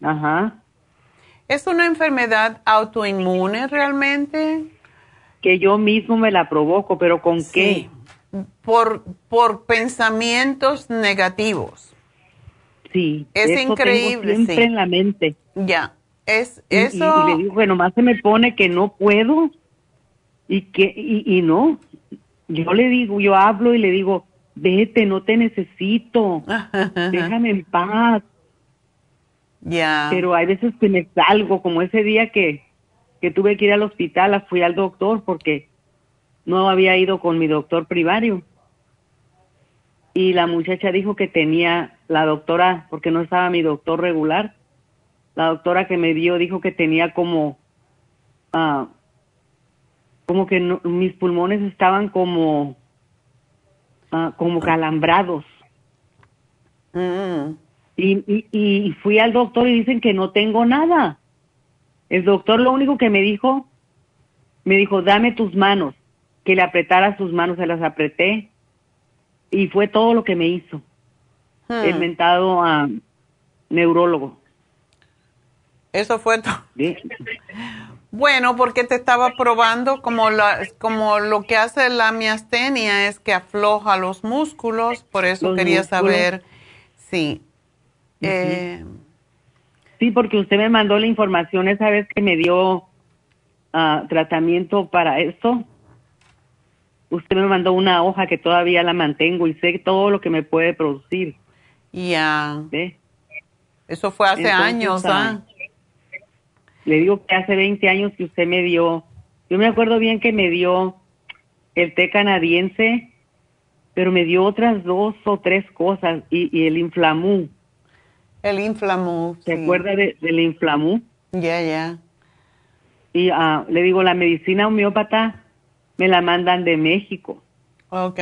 I: ajá.
B: ¿Es una enfermedad autoinmune realmente?
I: Que yo mismo me la provoco, pero ¿con qué?
B: Por, por pensamientos negativos.
I: Sí.
B: Es increíble.
I: siempre en la mente.
B: Ya. Es eso.
I: Y, le digo, bueno, más se me pone que no puedo y que y, y no. Yo le digo, yo hablo y le digo, vete, no te necesito, déjame en paz.
B: Ya.
I: Pero hay veces que me salgo, como ese día que, que tuve que ir al hospital, fui al doctor porque no había ido con mi doctor primario. Y la muchacha dijo que tenía, la doctora, porque no estaba mi doctor regular, la doctora que me dio dijo que tenía como, ah, como que mis pulmones estaban como Ah, como calambrados.
B: Mm.
I: Y, y, fui al doctor y dicen que no tengo nada. El doctor lo único que me dijo, me dijo, dame tus manos, que le apretara sus manos, se las apreté y fue todo lo que me hizo.
B: Hmm.
I: El mentado a neurólogo.
B: Eso fue todo. Bueno, porque te estaba probando como, la, como lo que hace la miastenia es que afloja los músculos, por eso quería saber, sí. Eh,
I: sí, porque usted me mandó la información esa vez que me dio ah, tratamiento para esto. Usted me mandó una hoja que todavía la mantengo y sé todo lo que me puede producir.
B: Ya. Eso fue hace años, ¿ah?
I: Le digo que hace 20 años que usted me dio, yo me acuerdo bien que me dio el té canadiense, pero me dio otras dos o tres cosas y, el inflamú.
B: El inflamú.
I: ¿Se acuerda del inflamú?
B: Ya, ya.
I: Y uh, le digo, la medicina homeópata me la mandan de México.
B: Ok.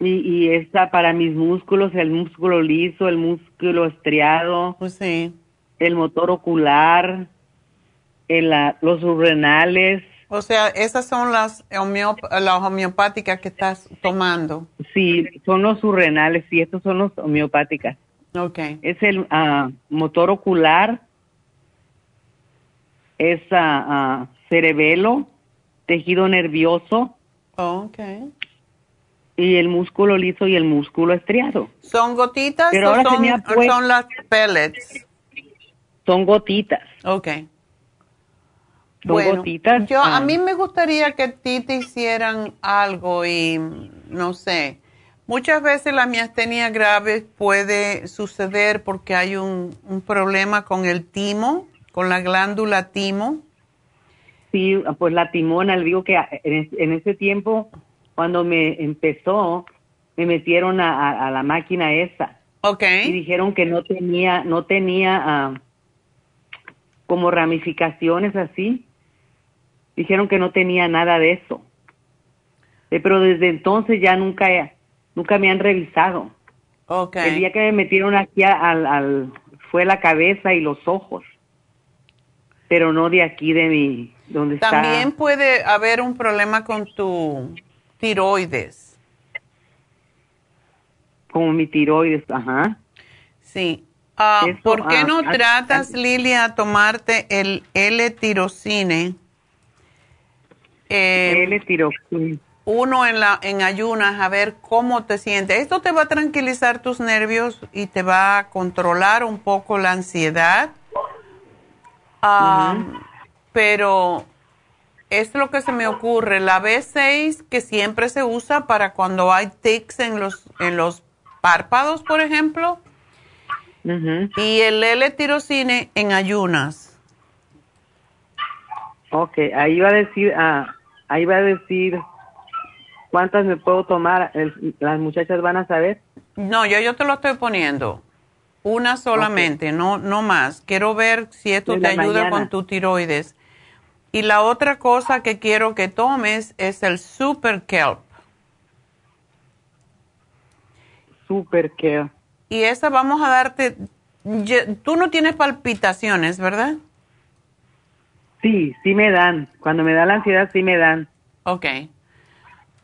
I: Y, y esta para mis músculos, el músculo liso, el músculo estriado.
B: Pues sí
I: el motor ocular, el, los surrenales.
B: O sea, esas son las, las homeopáticas que estás tomando.
I: Sí, son los surrenales, sí, estos son los homeopáticas.
B: Ok.
I: Es el ah, motor ocular, es uh, cerebelo, tejido nervioso.
B: Oh, ok.
I: Y el músculo liso y el músculo estriado.
B: ¿Son gotitas o son, son las pellets?
I: Son gotitas.
B: Ok.
I: Son bueno, gotitas.
B: Yo, a ah. mí me gustaría que a ti te hicieran algo y no sé. Muchas veces la miastenia grave puede suceder porque hay un, problema con el timo, con la glándula timo.
I: Sí, pues la timona, le digo que en, ese tiempo, cuando me empezó, me metieron a, la máquina esa.
B: Ok.
I: Y dijeron que no tenía, no tenía ah, como ramificaciones así. Dijeron que no tenía nada de eso. Eh, pero desde entonces ya nunca, nunca me han revisado.
B: Okay.
I: El día que me metieron aquí al, al, fue la cabeza y los ojos, pero no de aquí de mi donde
B: También puede haber un problema con tu tiroides.
I: Como mi tiroides, ajá.
B: Sí. Ah, ¿Por qué ah, no ah, tratas, Lilia, a tomarte el L-tirocine?
I: Eh, L-tirocine.
B: Uno en, la, en ayunas, a ver cómo te sientes. Esto te va a tranquilizar tus nervios y te va a controlar un poco la ansiedad. Pero es lo que se me ocurre. La B6 que siempre se usa para cuando hay tics en los, en los párpados, por ejemplo y el L-tirocine en ayunas.
I: Ok, ahí va a decir, ah, ahí va a decir cuántas me puedo tomar. las muchachas van a saber.
B: No, yo, yo te lo estoy poniendo. Una solamente, no, no más. Quiero ver si esto te ayuda con tu tiroides. Y la otra cosa que quiero que tomes es el Super Kelp.
I: Super Kelp.
B: Y esa vamos a darte, tú no tienes palpitaciones, ¿verdad?
I: Sí, sí me dan. Cuando me da la ansiedad, sí me dan.
B: Ok.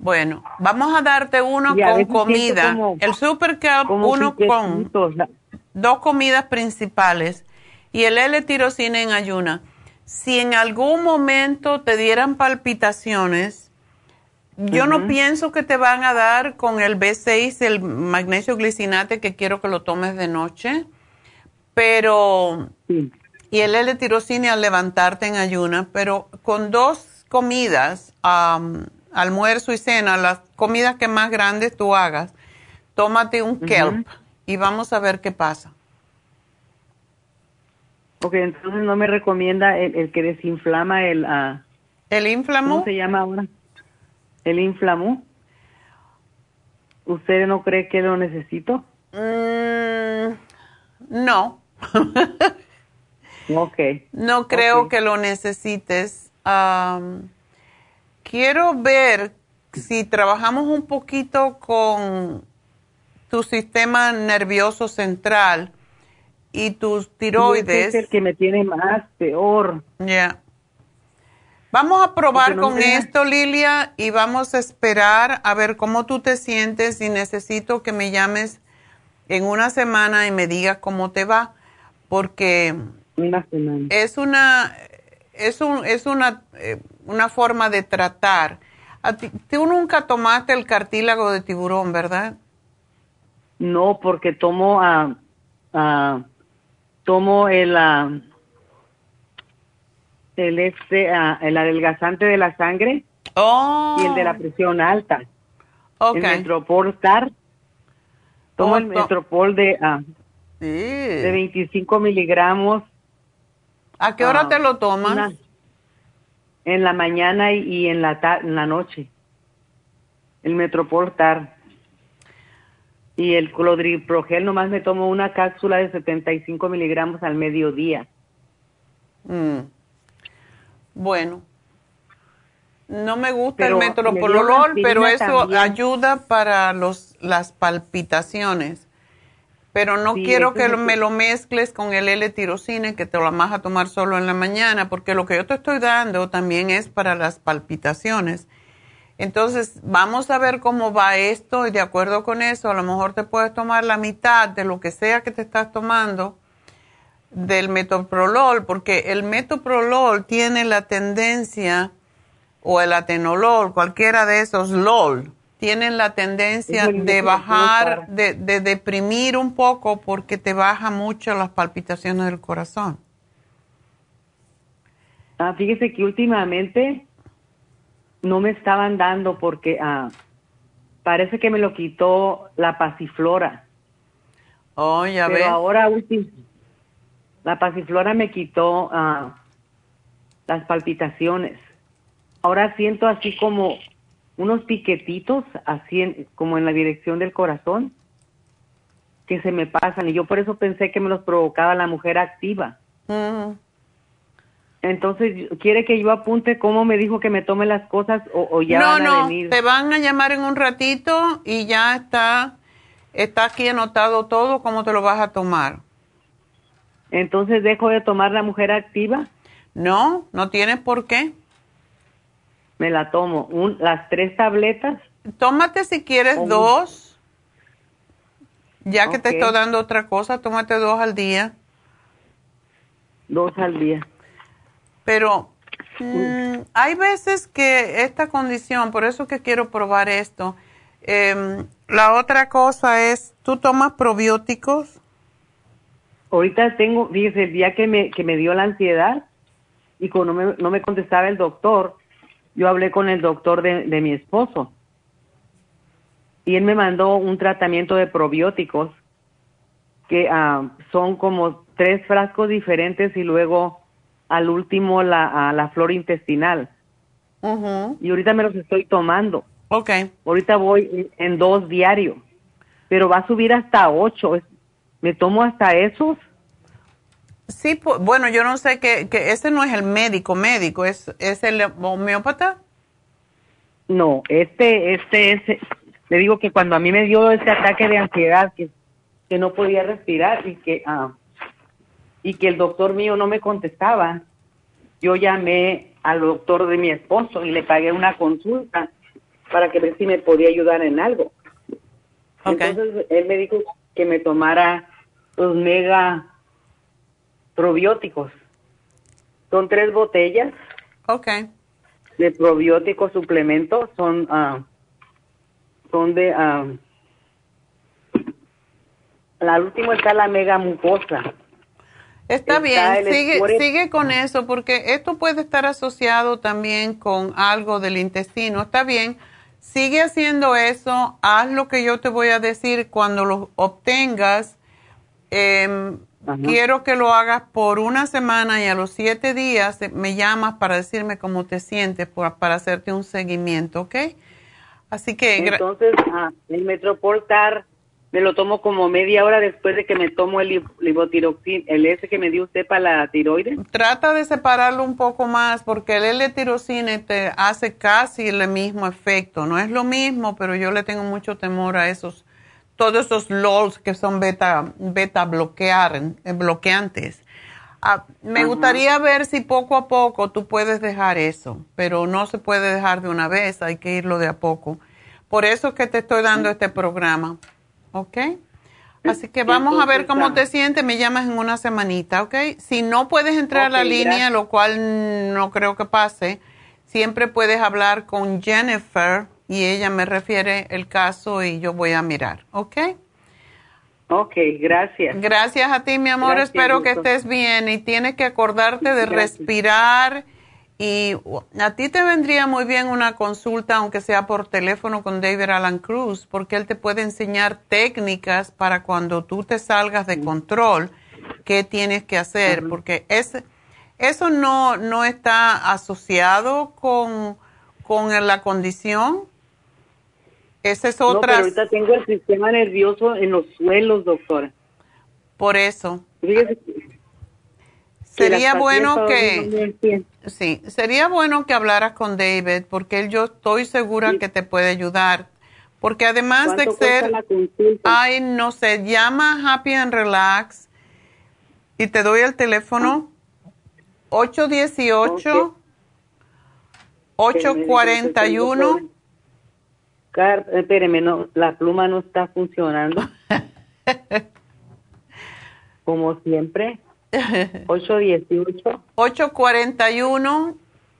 B: Bueno, vamos a darte uno con comida. el Super Kelp, uno con dos comidas principales y el L-tirocina en ayuna. Si en algún momento te dieran palpitaciones, yo no pienso que te van a dar con el B6, el magnesio glicinate, que quiero que lo tomes de noche, pero... Y el L-tirocine al levantarte en ayuna, pero con dos comidas, almuerzo y cena, las comidas que más grandes tú hagas, tómate un kelp y vamos a ver qué pasa.
I: Ok, entonces no me recomienda el, que desinflama el... Uh,
B: ¿El inflamo?
I: ¿Cómo se llama ahora? El inflamó. ¿Usted no cree que lo necesito?
B: Mm, no.
I: ok.
B: No creo que lo necesites. quiero ver si trabajamos un poquito con tu sistema nervioso central y tus tiroides.
I: es el que me tiene más peor.
B: Ya. Vamos a probar con esto, Lilia, y vamos a esperar a ver cómo tú te sientes y necesito que me llames en una semana y me digas cómo te va, porque es una es un, es una eh, una forma de tratar. tú nunca tomaste el cartílago de tiburón, ¿verdad?
I: No, porque tomo a tomo el el, este, ah, el adelgazante de la sangre y el de la oh. presión alta. El Metropol Star. Tomo el Metropol de, ah, de 25 miligramos.
B: ¿A qué hora ah, te lo tomas?
I: en la mañana y, en, la en la noche. El Metropol Star. Y el clodriprogel, nomás me tomo una cápsula de 75 miligramos al mediodía.
B: Mm. Bueno, no me gusta el metropololol, pero eso ayuda para los, las palpitaciones. Pero no quiero que me lo mezcles con el L-tirocine, que te lo vas a tomar solo en la mañana, porque lo que yo te estoy dando también es para las palpitaciones. Entonces, vamos a ver cómo va esto y de acuerdo con eso, a lo mejor te puedes tomar la mitad de lo que sea que te estás tomando del metoprolol, porque el metoprolol tiene la tendencia, o el atenolol, cualquiera de esos LOL, tienen la tendencia de bajar, de, de, deprimir un poco porque te baja mucho las palpitaciones del corazón.
I: Ah, fíjese que últimamente no me estaban dando porque ah, parece que me lo quitó la pasiflora.
B: Oh, ya
I: Pero ahora la pasiflora me quitó ah, las palpitaciones. Ahora siento así como unos piquetitos, así como en la dirección del corazón, que se me pasan. Y yo por eso pensé que me los provocaba la mujer activa. Entonces, ¿quiere que yo apunte cómo me dijo que me tome las cosas o, ya van a venir?
B: No, te van a llamar en un ratito y ya está, está aquí anotado todo cómo te lo vas a tomar.
I: Entonces, ¿dejo de tomar la mujer activa?
B: No, no tienes por qué.
I: Me la tomo. Un, las tres tabletas.
B: tómate si quieres dos. Ya que te estoy dando otra cosa, tómate dos al día.
I: Dos al día.
B: Pero mm, hay veces que esta condición, por eso que quiero probar esto. Em, la otra cosa es, ¿tú tomas probióticos?
I: Ahorita tengo, fíjese, el día que me, que me dio la ansiedad y cuando no me, no me contestaba el doctor, yo hablé con el doctor de, de mi esposo y él me mandó un tratamiento de probióticos que ah, son como tres frascos diferentes y luego al último la, la flor intestinal. Y ahorita me los estoy tomando.
B: Ok.
I: Ahorita voy en, dos diarios, pero va a subir hasta ocho. ¿Me tomo hasta esos?
B: Sí, bueno, yo no sé que, que ese no es el médico médico, es, es el homeópata.
I: No, este, este es, le digo que cuando a mí me dio ese ataque de ansiedad, que, que no podía respirar y que, ah, y que el doctor mío no me contestaba, yo llamé al doctor de mi esposo y le pagué una consulta para que ver si me podía ayudar en algo. Entonces él me dijo que me tomara los mega probióticos. Son tres botellas. De probióticos suplementos. Son, uh, son de... Uh, la última está la mega mucosa.
B: Está bien, sigue, sigue con eso porque esto puede estar asociado también con algo del intestino. Está bien, sigue haciendo eso, haz lo que yo te voy a decir cuando lo obtengas. Eh, quiero que lo hagas por una semana y a los siete días me llamas para decirme cómo te sientes para hacerte un seguimiento, ¿ok? Así que...
I: Entonces, ah, el Metroportar me lo tomo como media hora después de que me tomo el libotiroxin, el S que me dio usted para la tiroides.
B: Trata de separarlo un poco más porque el L-tirocine te hace casi el mismo efecto. No es lo mismo, pero yo le tengo mucho temor a esos, todos esos LOLs que son beta, beta bloquear, eh, bloqueantes. Ah, me gustaría ver si poco a poco tú puedes dejar eso, pero no se puede dejar de una vez, hay que irlo de a poco. Por eso es que te estoy dando este programa ¿ok? Así que vamos a ver cómo te sientes, me llamas en una semanita, ¿ok? Si no puedes entrar a la línea, lo cual no creo que pase, siempre puedes hablar con Jennifer y ella me refiere el caso y yo voy a mirar, ¿ok?
I: Ok, gracias.
B: Gracias a ti, mi amor. Espero que estés bien y tienes que acordarte de respirar y a ti te vendría muy bien una consulta, aunque sea por teléfono, con David Alan Cruz, porque él te puede enseñar técnicas para cuando tú te salgas de control, qué tienes que hacer, porque es, eso no, no está asociado con, con la condición. Esa es otra.
I: No, pero ahorita tengo el sistema nervioso en los suelos, doctora.
B: Por eso. Sería bueno que sí, sería bueno que hablaras con David porque él yo estoy segura que te puede ayudar. Porque además de ser ay, no sé, llama Happy and Relax y te doy el teléfono 818 841
I: Car espéreme, no, la pluma no está funcionando. Como siempre. 818.
B: 841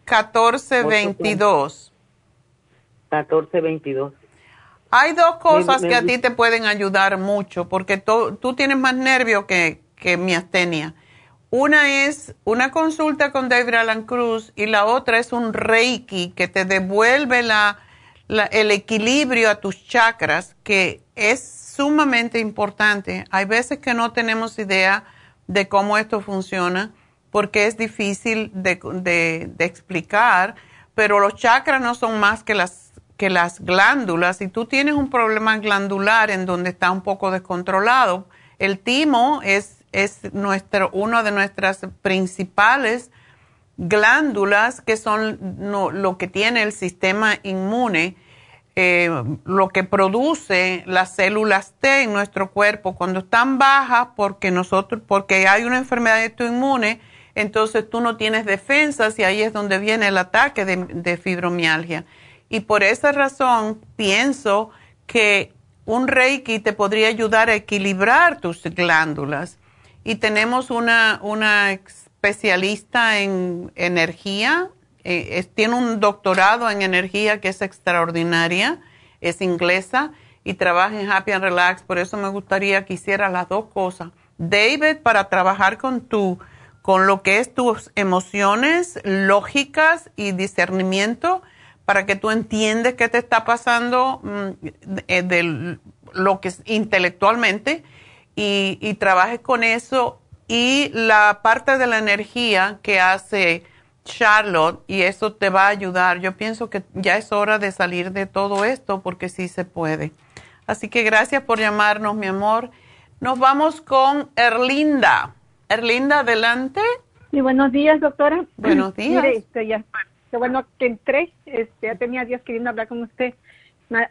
B: 1422.
I: 1422.
B: Hay dos cosas que a ti te pueden ayudar mucho porque tú tienes más nervio que, que miastenia. Una es una consulta con David Alan Cruz y la otra es un Reiki que te devuelve la, el equilibrio a tus chakras, que es sumamente importante. Hay veces que no tenemos idea de cómo esto funciona, porque es difícil de, explicar, pero los chakras no son más que las, que las glándulas. Si tú tienes un problema glandular en donde está un poco descontrolado, el timo es, es nuestro, una de nuestras principales glándulas que son lo que tiene el sistema inmune eh, lo que produce las células T en nuestro cuerpo cuando están bajas porque nosotros porque hay una enfermedad inmune entonces tú no tienes defensas y ahí es donde viene el ataque de, fibromialgia Y por esa razón pienso que un reiki te podría ayudar a equilibrar tus glándulas. Y tenemos una, una especialista en energía, eh, tiene un doctorado en energía que es extraordinaria, es inglesa y trabaja en Happy and Relax, por eso me gustaría que hiciera las dos cosas. David, para trabajar con tu, con lo que es tus emociones lógicas y discernimiento, para que tú entiendes qué te está pasando mm, eh, de, lo que es intelectualmente y, y trabajes con eso y la parte de la energía que hace Charlotte y eso te va a ayudar. Yo pienso que ya es hora de salir de todo esto porque sí se puede. Así que gracias por llamarnos, mi amor. Nos vamos con Erlinda. Erlinda, adelante.
J: Y buenos días, doctora.
B: Buenos días.
J: Mire, este, ya, qué bueno que entré. Este, ya tenía días queriendo hablar con usted.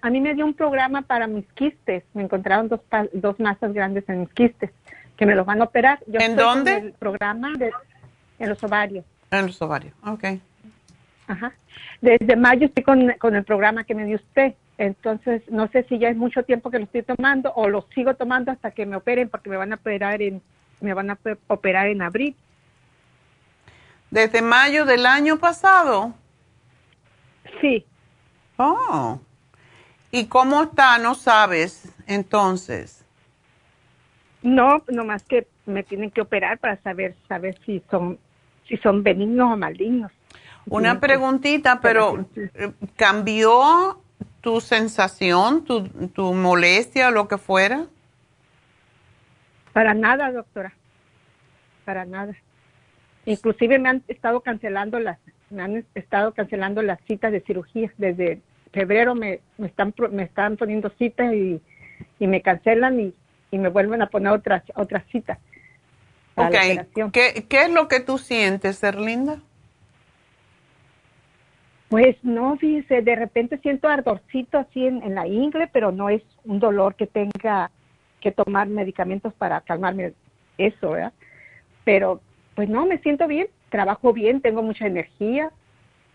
J: A mí me dio un programa para mis quistes. Me encontraron dos, dos masas grandes en mis quistes que me los van a operar.
B: Yo ¿En dónde?
J: el programa de, en los ovarios.
B: En los ovarios, ok.
J: Ajá. Desde mayo estoy con, con el programa que me dio usted. Entonces, no sé si ya es mucho tiempo que lo estoy tomando o lo sigo tomando hasta que me operen porque me van a operar en me van a operar en abril.
B: ¿Desde mayo del año pasado?
J: Sí.
B: Oh. ¿Y cómo está? No sabes, entonces.
J: No, nomás que me tienen que operar para saber saber si son si son benignos o malignos.
B: Una preguntita, pero eh, ¿cambió tu sensación, tu, tu molestia o lo que fuera?
J: Para nada, doctora. Para nada. Inclusive me han estado cancelando las me han estado cancelando las citas de cirugía desde febrero me, me están me están poniendo citas y, y me cancelan y, y, me vuelven a poner otras otras citas.
B: Ok, ¿Qué, ¿qué es lo que tú sientes, Erlinda?
J: Pues no, fíjese, de repente siento ardorcito así en, la ingle, pero no es un dolor que tenga que tomar medicamentos para calmarme eso, ¿verdad? Pero pues no, me siento bien, trabajo bien, tengo mucha energía,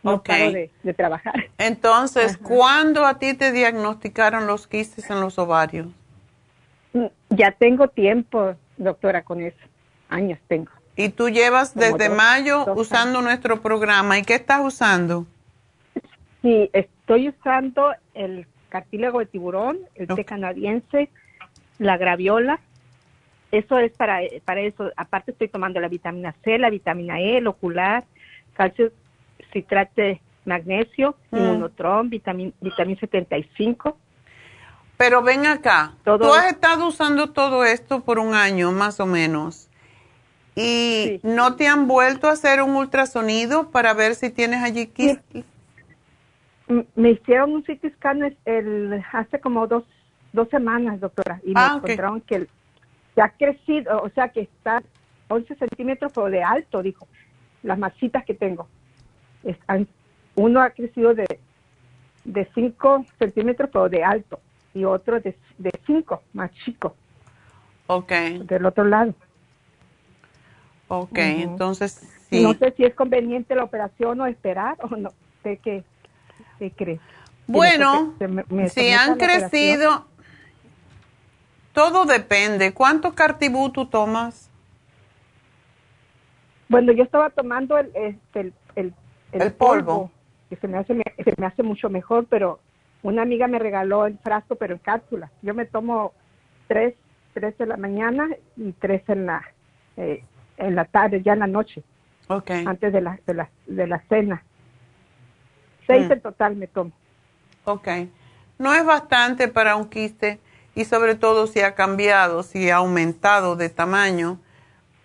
J: no paro de, trabajar.
B: Entonces, ¿cuándo a ti te diagnosticaron los quistes en los ovarios?
J: Mm, ya tengo tiempo, doctora, con eso, años tengo.
B: ¿Y tú llevas desde mayo usando nuestro programa? ¿Y qué estás usando?
J: Sí, estoy usando el cartílago de tiburón, el té canadiense, la graviola. Eso es para, para eso. Aparte estoy tomando la vitamina C, la vitamina E, el ocular, calcio, citrate, magnesio, mm. inmunotron, vitamina, vitamina 75.
B: Pero ven acá, tú has estado usando todo esto por un año más o menos. ¿Y no te han vuelto a hacer un ultrasonido para ver si tienes allí quistes?
J: Me hicieron un CT scan el, hace como dos, dos semanas, doctora, y me ah, encontraron que se ha crecido, o sea, que está 11 centímetros de alto, dijo, las masitas que tengo. Están, uno ha crecido de, de 5 centímetros pero de alto y otro de, de 5, más chico.
B: Ok.
J: Del otro lado.
B: Ok, entonces sí.
J: No sé si es conveniente la operación o esperar o no sé qué. ¿Qué crees?
B: Bueno, si han crecido, todo depende. ¿Cuánto cartibú tú tomas?
J: Bueno, yo estaba tomando el, este, el, el, polvo, que se me, hace, se me hace mucho mejor, pero una amiga me regaló el frasco, pero en cápsula. Yo me tomo tres, tres en la mañana y tres en la, eh, en la tarde, ya en la noche.
B: Okay.
J: Antes de la, de la, de la cena. Seis mm. en total me tomo.
B: Ok. No es bastante para un quiste y sobre todo si ha cambiado, si ha aumentado de tamaño,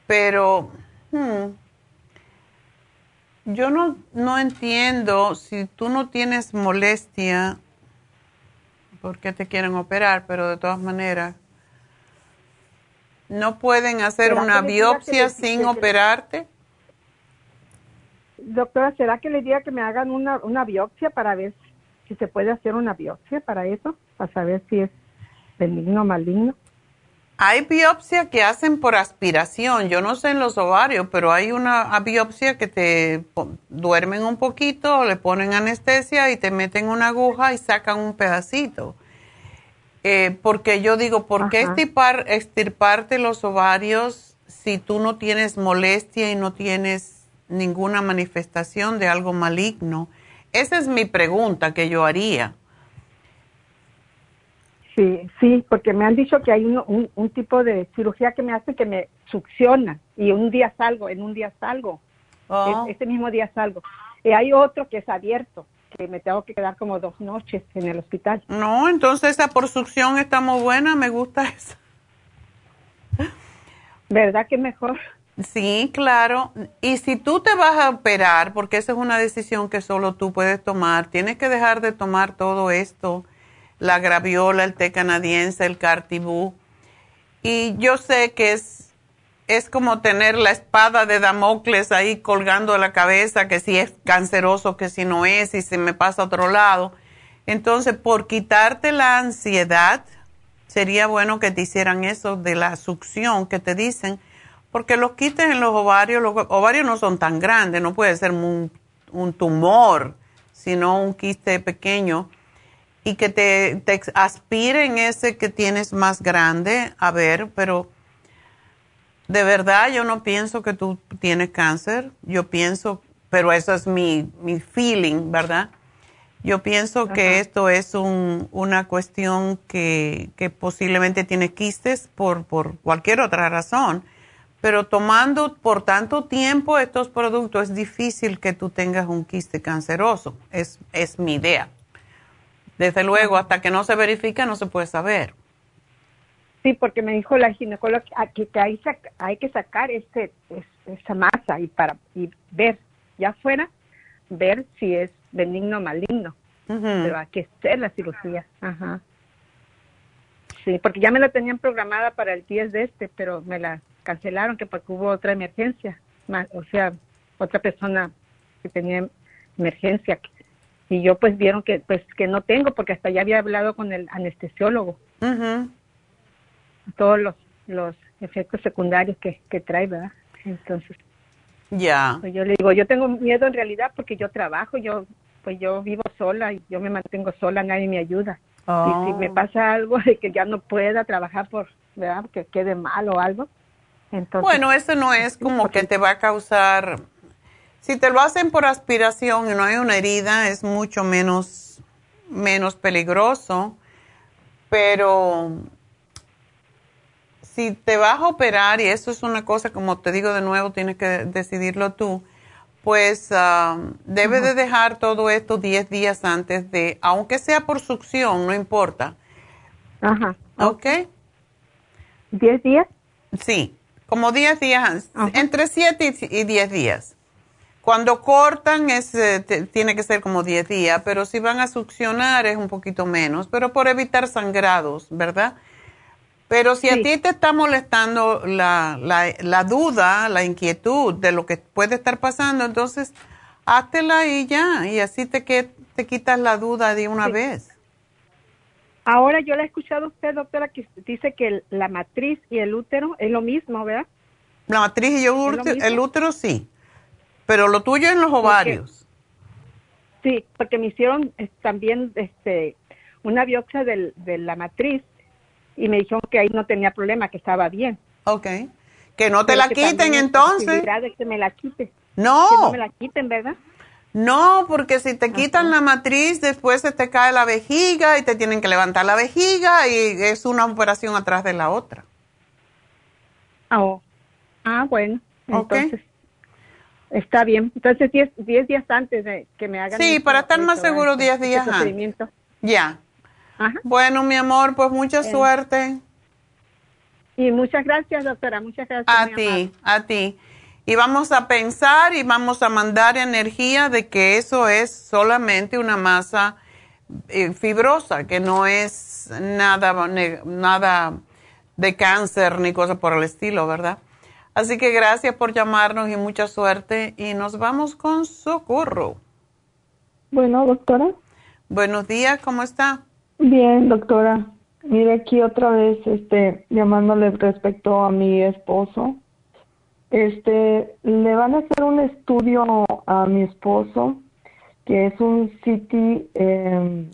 B: pero hmm, yo no, no entiendo si tú no tienes molestia, ¿por qué te quieren operar? Pero de todas maneras, ¿no pueden hacer una biopsia sin operarte?
J: Doctora, ¿será que le diga que me hagan una, una biopsia para ver si se puede hacer una biopsia para eso? Para saber si es benigno o maligno.
B: Hay biopsia que hacen por aspiración. Yo no sé en los ovarios, pero hay una biopsia que te duermen un poquito, le ponen anestesia y te meten una aguja y sacan un pedacito. Eh, porque yo digo, ¿por qué estirpar, estirparte los ovarios si tú no tienes molestia y no tienes ninguna manifestación de algo maligno? Esa es mi pregunta que yo haría.
J: Sí, sí, porque me han dicho que hay un, un, tipo de cirugía que me hace que me succiona y un día salgo, en un día salgo, oh. ese mismo día salgo. Y hay otro que es abierto, que me tengo que quedar como dos noches en el hospital.
B: No, entonces esa por succión está muy buena, me gusta esa.
J: ¿Verdad que mejor?
B: Sí, claro. Y si tú te vas a operar, porque esa es una decisión que solo tú puedes tomar, tienes que dejar de tomar todo esto la graviola, el té canadiense, el cartibú. Y yo sé que es, es como tener la espada de Damocles ahí colgando la cabeza, que si es canceroso, que si no es, y se me pasa a otro lado. Entonces, por quitarte la ansiedad, sería bueno que te hicieran eso de la succión que te dicen, porque los quites en los ovarios, los ovarios no son tan grandes, no puede ser un, un tumor, sino un quiste pequeño y que te, te aspiren ese que tienes más grande, a ver, pero de verdad yo no pienso que tú tienes cáncer, yo pienso, pero eso es mi, mi feeling, ¿verdad? Yo pienso que esto es un, una cuestión que, que posiblemente tiene quistes por, por cualquier otra razón, pero tomando por tanto tiempo estos productos es difícil que tú tengas un quiste canceroso, es, es mi idea. Desde luego, hasta que no se verifica no se puede saber.
J: Sí, porque me dijo la ginecóloga que, que hay, hay que sacar este, esa masa y para y ver, ya fuera, ver si es benigno o maligno. Pero hay que hacer la cirugía. Ajá. Sí, porque ya me la tenían programada para el 10 de este, pero me la cancelaron que porque hubo otra emergencia. O sea, otra persona que tenía emergencia y yo pues vieron que pues que no tengo porque hasta ya había hablado con el anestesiólogo. Todos los los efectos secundarios que, que trae verdad entonces
B: ya.
J: pues yo le digo yo tengo miedo en realidad porque yo trabajo yo pues yo vivo sola y yo me mantengo sola nadie me ayuda. Y si me oh. pasa algo de que ya no pueda trabajar por verdad que quede mal o algo entonces
B: bueno eso no es como que te va a causar si te lo hacen por aspiración y no hay una herida, es mucho menos, menos peligroso, pero si te vas a operar, y eso es una cosa, como te digo de nuevo, tienes que decidirlo tú, pues uh, debe de dejar todo esto 10 días antes de, aunque sea por succión, no importa.
J: Ajá.
B: ¿Ok?
J: ¿10 días?
B: Sí, como 10 días, entre 7 y 10 días. Cuando cortan es, eh, tiene que ser como 10 días, pero si van a succionar es un poquito menos, pero por evitar sangrados, ¿verdad? Pero si a ti te está molestando la, la, duda, la inquietud de lo que puede estar pasando, entonces háztela y ya, y así te, que, te quitas la duda de una vez.
J: Ahora yo le he escuchado a usted, doctora, que dice que la matriz y el útero es lo mismo, ¿verdad?
B: La matriz y el el útero sí. Pero lo tuyo en los ovarios.
J: sí, porque me hicieron eh, también este una biopsia del, de la matriz y me dijeron que ahí no tenía problema, que estaba bien.
B: Ok. Que no te la quiten entonces.
J: De que me la quite.
B: No.
J: Que no me la quiten, ¿verdad?
B: No, porque si te quitan la matriz, después se te cae la vejiga y te tienen que levantar la vejiga y es una operación atrás de la otra.
J: Oh. Ah, bueno. Entonces, Está bien. Entonces, 10 días antes de que me hagan.
B: Sí, para estar más seguro, 10 días antes. Ya. Bueno, mi amor, pues mucha suerte.
J: Y muchas gracias, doctora. Muchas gracias.
B: A ti, a ti. Y vamos a pensar y vamos a mandar energía de que eso es solamente una masa eh, fibrosa, que no es nada, nada de cáncer ni cosa por el estilo, ¿verdad? Así que gracias por llamarnos y mucha suerte. Y nos vamos con Socorro.
K: Bueno, doctora.
B: Buenos días, ¿cómo está?
K: Bien, doctora. Mire aquí otra vez, este, llamándole respecto a mi esposo. Este, le van a hacer un estudio a mi esposo, que es un CT eh,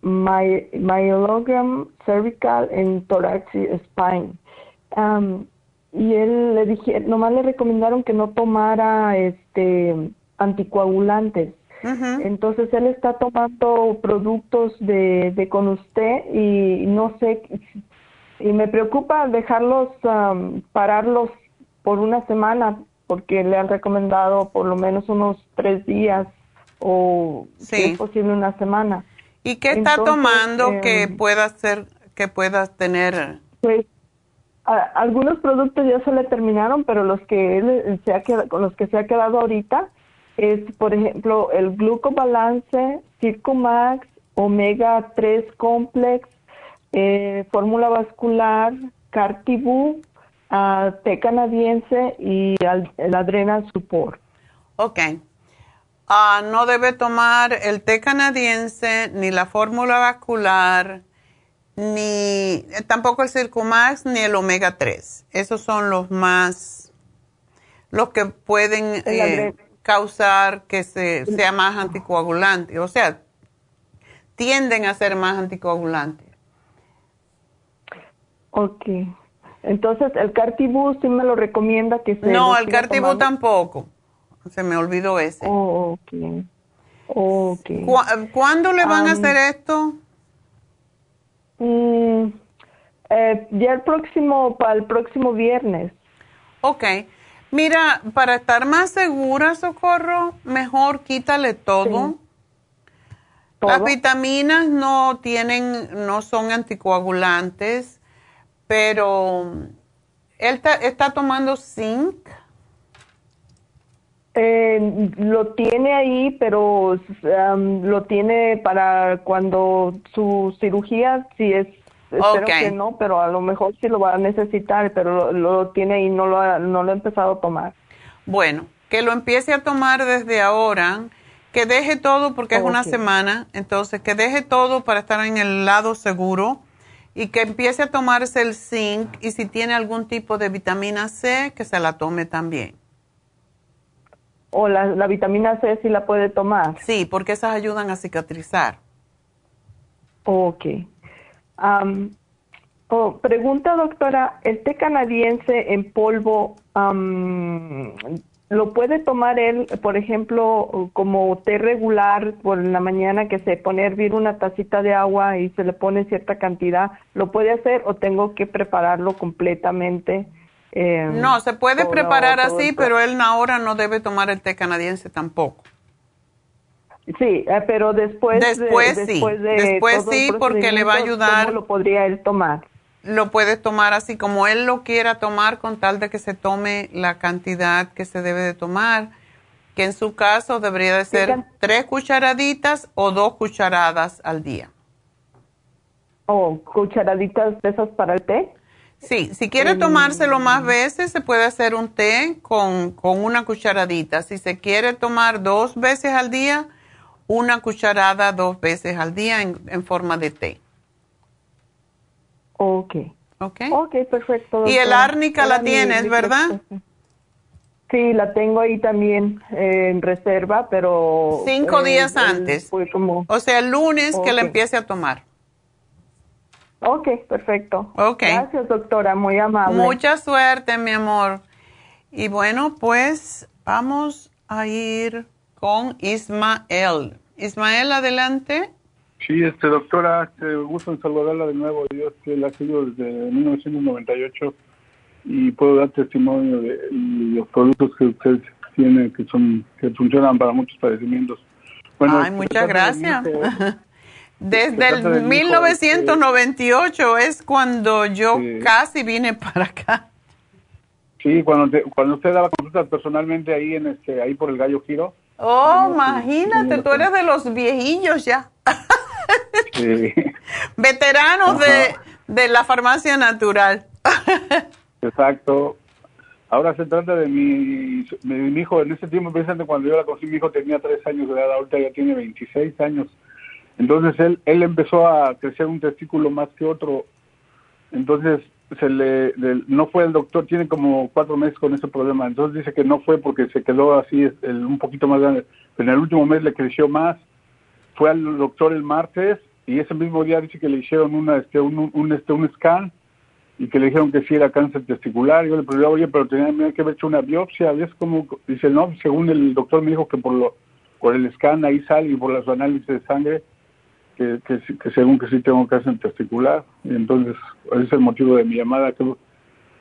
K: myelogram cervical en thorax y spine. y él le dije, nomás le recomendaron que no tomara este anticoagulantes. Entonces él está tomando productos de, de con usted y no sé, y me preocupa dejarlos, pararlos por una semana porque le han recomendado por lo menos unos tres días o si es posible una semana.
B: ¿Y qué está tomando que em, pueda ser, que pueda tener?
K: Pues algunos productos ya se le terminaron, pero los que se ha quedado, con los que se ha quedado ahorita es, por ejemplo, el glucobalance, Circumax, Omega 3 Complex, eh, Fórmula Vascular, Cartibú, uh, té canadiense y el Adrenal Support.
B: Ok. Ah, no debe tomar el té canadiense, ni la fórmula vascular, ni tampoco el Circumax, ni el omega 3. Esos son los más, los que pueden eh, causar que se, sea más anticoagulante. O sea, tienden a ser más anticoagulantes.
K: Ok. Entonces, ¿el Cartibú sí me lo recomienda que se
B: No, el Cartibú tampoco. Se me olvidó ese.
K: Oh, ok. okay.
B: ¿Cuándo le van a hacer esto?
K: Mm, eh, ya el próximo, para el próximo viernes.
B: Ok. Mira, para estar más segura, Socorro, mejor quítale todo. Las vitaminas no tienen, no son anticoagulantes, pero él está tomando zinc.
K: Eh, lo tiene ahí, pero lo tiene para cuando su cirugía, si es, espero que no, pero a lo mejor sí lo va a necesitar, pero lo, tiene ahí, no lo, ha, no lo ha empezado a tomar.
B: Bueno, que lo empiece a tomar desde ahora, que deje todo porque es una semana, entonces que deje todo para estar en el lado seguro y que empiece a tomarse el zinc y si tiene algún tipo de vitamina C, que se la tome también
K: o la, vitamina C sí la puede tomar.
B: Sí, porque esas ayudan a cicatrizar.
K: Ok. oh, pregunta, doctora, ¿el té canadiense en polvo lo puede tomar él, por ejemplo, como té regular por la mañana que se pone a hervir una tacita de agua y se le pone cierta cantidad? ¿Lo puede hacer o tengo que prepararlo completamente?
B: Eh, no, se puede preparar así, pero él ahora no debe tomar el té canadiense tampoco.
K: Sí, eh, pero después
B: después sí, después, sí, porque le va a ayudar.
K: ¿Cómo lo podría él tomar?
B: Lo puede tomar así como él lo quiera tomar, con tal de que se tome la cantidad que se debe de tomar, que en su caso debería de ser tres cucharaditas o dos cucharadas al día.
K: ¿O cucharaditas de esas para el té?
B: Sí, si quiere tomárselo más veces, se puede hacer un té con, una cucharadita. Si se quiere tomar dos veces al día, una cucharada dos veces al día en, forma de té.
K: Ok.
B: Ok.
K: Ok, perfecto.
B: Y el árnica la tienes, ¿verdad?
K: Sí, la tengo ahí también en reserva, pero...
B: Cinco eh, días antes. o sea, el lunes que la empiece a tomar.
K: Ok, perfecto.
B: Ok.
K: Gracias, doctora, muy amable.
B: Mucha suerte, mi amor. Y bueno, pues vamos a ir con Ismael. Ismael, adelante.
L: Sí, este, doctora, este, gusto en saludarla de nuevo. Yo este, la sigo desde 1998 y puedo dar testimonio de los productos que usted tiene que son que funcionan para muchos padecimientos.
B: Bueno, Ay, este, muchas gracias. Desde el 1998 es cuando yo casi vine para acá.
L: Sí, cuando, cuando usted daba consultas personalmente ahí en este ahí por el Gallo Giro.
B: Oh, imagínate, tú eres de los viejillos ya. Sí. Veteranos de, de la farmacia natural.
L: Exacto. Ahora se trata de mi, mi, hijo, en ese tiempo, precisamente cuando yo la conocí, mi hijo tenía tres años de edad, ahorita ya tiene 26 años. Entonces él, él empezó a crecer un testículo más que otro. Entonces se le, no fue el doctor, tiene como cuatro meses con ese problema. Entonces dice que no fue porque se quedó así un poquito más grande. Pero en el último mes le creció más. Fue al doctor el martes y ese mismo día dice que le hicieron una, este, un, un, este, un scan y que le dijeron que sí era cáncer testicular. Yo le pregunté, oye, pero tenía que haber hecho una biopsia. ¿Ves cómo? Dice, no, según el doctor me dijo que por, lo, por el scan ahí sale y por los análisis de sangre que, que, según que sí tengo cáncer testicular. Y entonces, ese es el motivo de mi llamada. ¿Qué,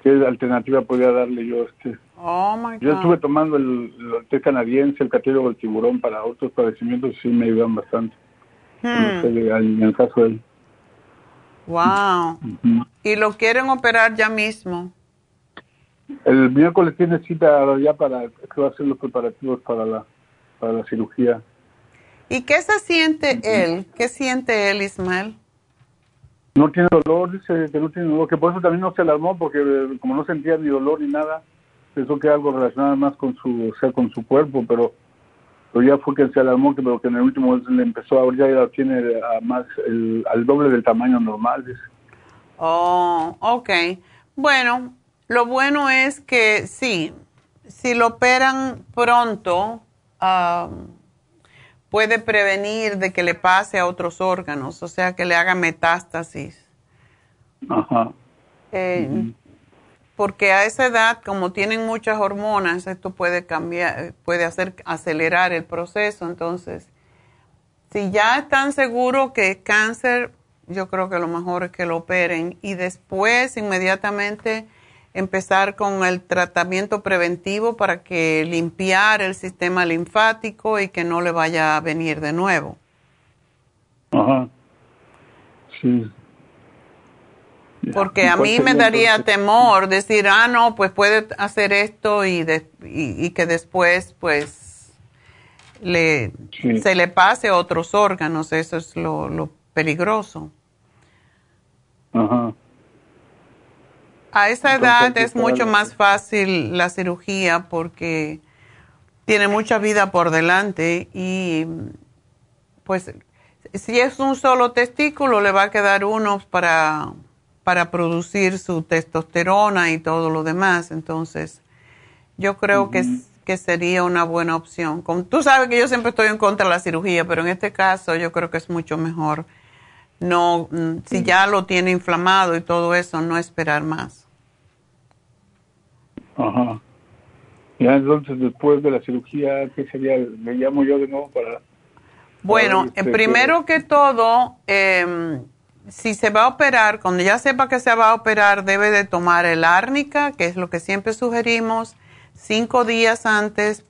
L: qué alternativa podría darle yo? este
B: oh
L: Yo estuve tomando el, el té canadiense, el catélogo del tiburón para otros padecimientos y sí me ayudan bastante.
B: Hmm.
L: En, el caso de él.
B: Wow. ¿Y lo quieren operar ya mismo?
L: El miércoles tiene cita ya para que va a hacer los preparativos para la, para la cirugía.
B: ¿Y qué se siente él? ¿Qué siente él, Ismael?
L: No tiene dolor, dice que no tiene dolor, que por eso también no se alarmó, porque eh, como no sentía ni dolor ni nada, pensó que algo relacionado más con su, o sea, con su cuerpo, pero, pero ya fue que se alarmó, que, pero que en el último le empezó a ya ya tiene a más, el, al doble del tamaño normal, dice.
B: Oh, ok. Bueno, lo bueno es que sí, si lo operan pronto, puede prevenir de que le pase a otros órganos, o sea, que le haga metástasis.
L: Ajá.
B: Eh, porque a esa edad, como tienen muchas hormonas, esto puede cambiar, puede hacer acelerar el proceso. Entonces, si ya están seguros que es cáncer, yo creo que lo mejor es que lo operen y después inmediatamente empezar con el tratamiento preventivo para que limpiar el sistema linfático y que no le vaya a venir de nuevo.
L: Ajá. Sí.
B: Porque a mí me daría temor decir, ah, no, pues puede hacer esto y, y, que después, pues, le, se le pase a otros órganos. Eso es lo, lo peligroso.
L: Ajá.
B: A esa edad es mucho más fácil la cirugía porque tiene mucha vida por delante y pues si es un solo testículo le va a quedar uno para, para producir su testosterona y todo lo demás. Entonces yo creo que, que sería una buena opción. Como, tú sabes que yo siempre estoy en contra de la cirugía, pero en este caso yo creo que es mucho mejor no, mm, si ya lo tiene inflamado y todo eso, no esperar más.
L: Ajá. Ya entonces después de la cirugía, ¿qué sería? Me llamo yo de nuevo para...
B: Bueno, este, primero que todo, em, si se va a operar, cuando ya sepa que se va a operar, debe de tomar el árnica, que es lo que siempre sugerimos, cinco días antes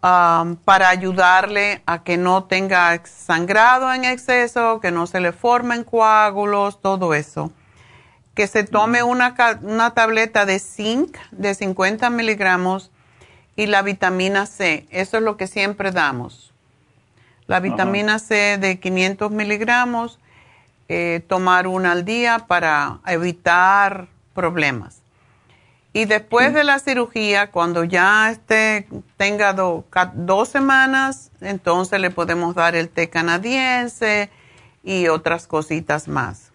B: para ayudarle a que no tenga sangrado en exceso, que no se le formen coágulos, todo eso que se tome una, una tableta de zinc de 50 miligramos y la vitamina C. Eso es lo que siempre damos. La vitamina C de 500 miligramos, eh, tomar una al día para evitar problemas. Y después de la cirugía, cuando ya esté, tenga dos semanas, entonces le podemos dar el té canadiense y otras cositas más.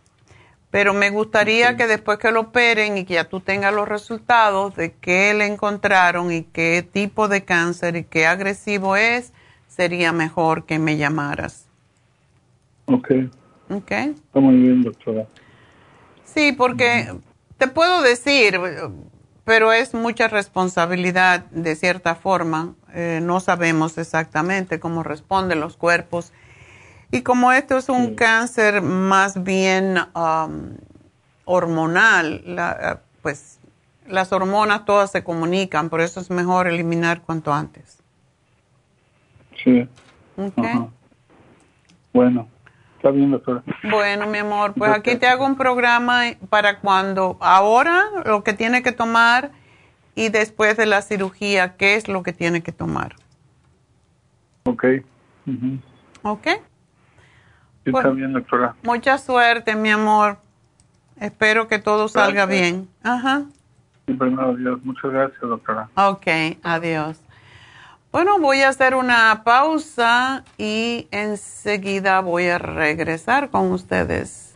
B: Pero me gustaría que después que lo operen y que ya tú tengas los resultados de qué le encontraron y qué tipo de cáncer y qué agresivo es, sería mejor que me llamaras.
L: Ok.
B: Ok.
L: Está muy bien, doctora.
B: Sí, porque te puedo decir, pero es mucha responsabilidad de cierta forma. Eh, no sabemos exactamente cómo responden los cuerpos y como esto es un cáncer más bien um, hormonal, la, pues las hormonas todas se comunican, por eso es mejor eliminar cuanto antes.
L: Sí.
B: Okay.
L: Bueno, está bien, doctora.
B: Bueno, mi amor, pues aquí te hago un programa para cuando, ahora lo que tiene que tomar y después de la cirugía, qué es lo que tiene que tomar.
L: Ok.
B: Ok
L: doctora.
B: Mucha suerte, mi amor. Espero que todo salga bien. Ajá.
L: Sí, primero, Dios. Muchas gracias, doctora.
B: Ok, adiós. Bueno, voy a hacer una pausa y enseguida voy a regresar con ustedes.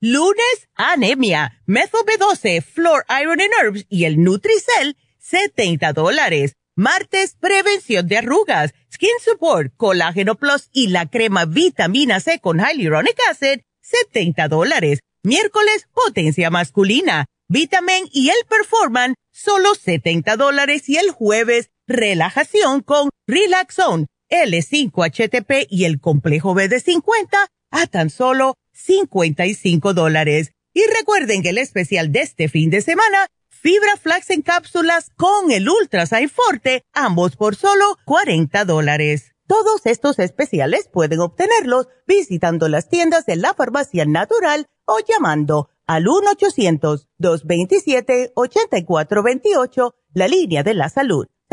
C: Lunes, anemia, Methyl B12, Floor Iron and Herbs y el Nutricel, 70 dólares. Martes, prevención de arrugas, Skin Support, Colágeno Plus y la crema vitamina C con Hyaluronic Acid, 70 dólares. Miércoles, potencia masculina, Vitamin y el Performan, solo 70 dólares. Y el jueves, relajación con Relaxon, L5HTP y el complejo B de 50 a tan solo 55 dólares. Y recuerden que el especial de este fin de semana, Fibra Flax en cápsulas con el Ultra Forte, ambos por solo 40 dólares. Todos estos especiales pueden obtenerlos visitando las tiendas de la farmacia natural o llamando al 1-800-227-8428, la línea de la salud.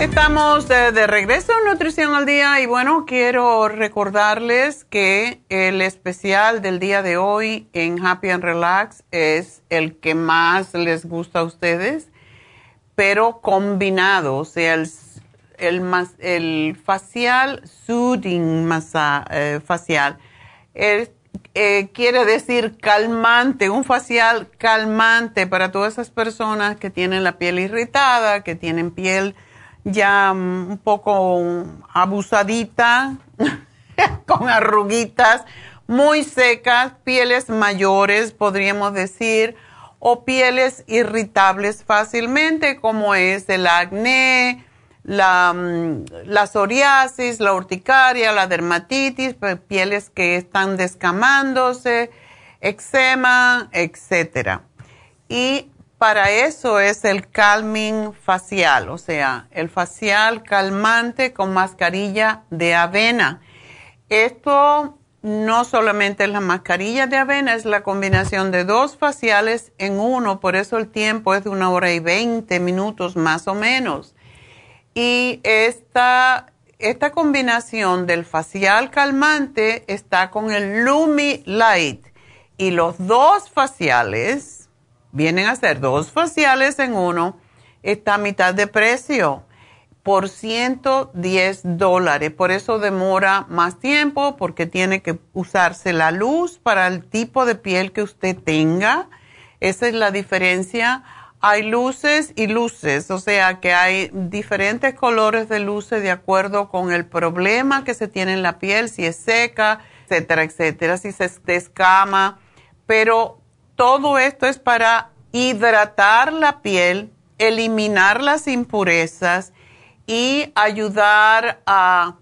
B: Estamos de, regreso en Nutrición al Día y bueno, quiero recordarles que el especial del día de hoy en Happy and Relax es el que más les gusta a ustedes, pero combinado, o sea, el, el, facial soothing masa, eh, facial. Eh, quiere decir calmante, un facial calmante para todas esas personas que tienen la piel irritada, que tienen piel ya mm, un poco abusadita, con arruguitas, muy secas, pieles mayores, podríamos decir, o pieles irritables fácilmente, como es el acné, la, mm, la psoriasis, la urticaria, la dermatitis, pieles que están descamándose, eczema, etcétera. Y para eso es el calming facial, o sea, el facial calmante con mascarilla de avena. Esto no solamente es la mascarilla de avena, es la combinación de dos faciales en uno, por eso el tiempo es de una hora y veinte minutos más o menos. Y esta, esta combinación del facial calmante está con el Lumi Light y los dos faciales vienen a ser dos faciales en uno, está a mitad de precio por 110 dólares. Por eso demora más tiempo porque tiene que usarse la luz para el tipo de piel que usted tenga. Esa es la diferencia. Hay luces y luces, o sea que hay diferentes colores de luces de acuerdo con el problema que se tiene en la piel, si es seca, etcétera, etcétera, si se descama. Pero todo esto es para hidratar la piel, eliminar las impurezas y ayudar a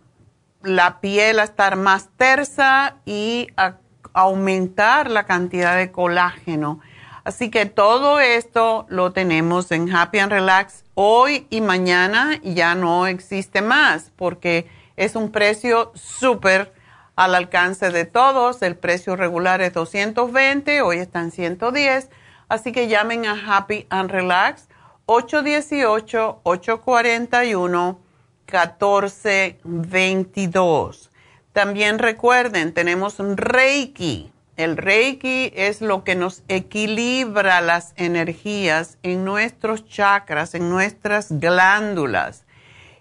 B: la piel a estar más tersa y a aumentar la cantidad de colágeno. Así que todo esto lo tenemos en Happy and Relax hoy y mañana ya no existe más porque es un precio súper al alcance de todos. El precio regular es 220, hoy están 110. Así que llamen a Happy and Relax 818-841-1422. También recuerden, tenemos Reiki. El Reiki es lo que nos equilibra las energías en nuestros chakras, en nuestras glándulas.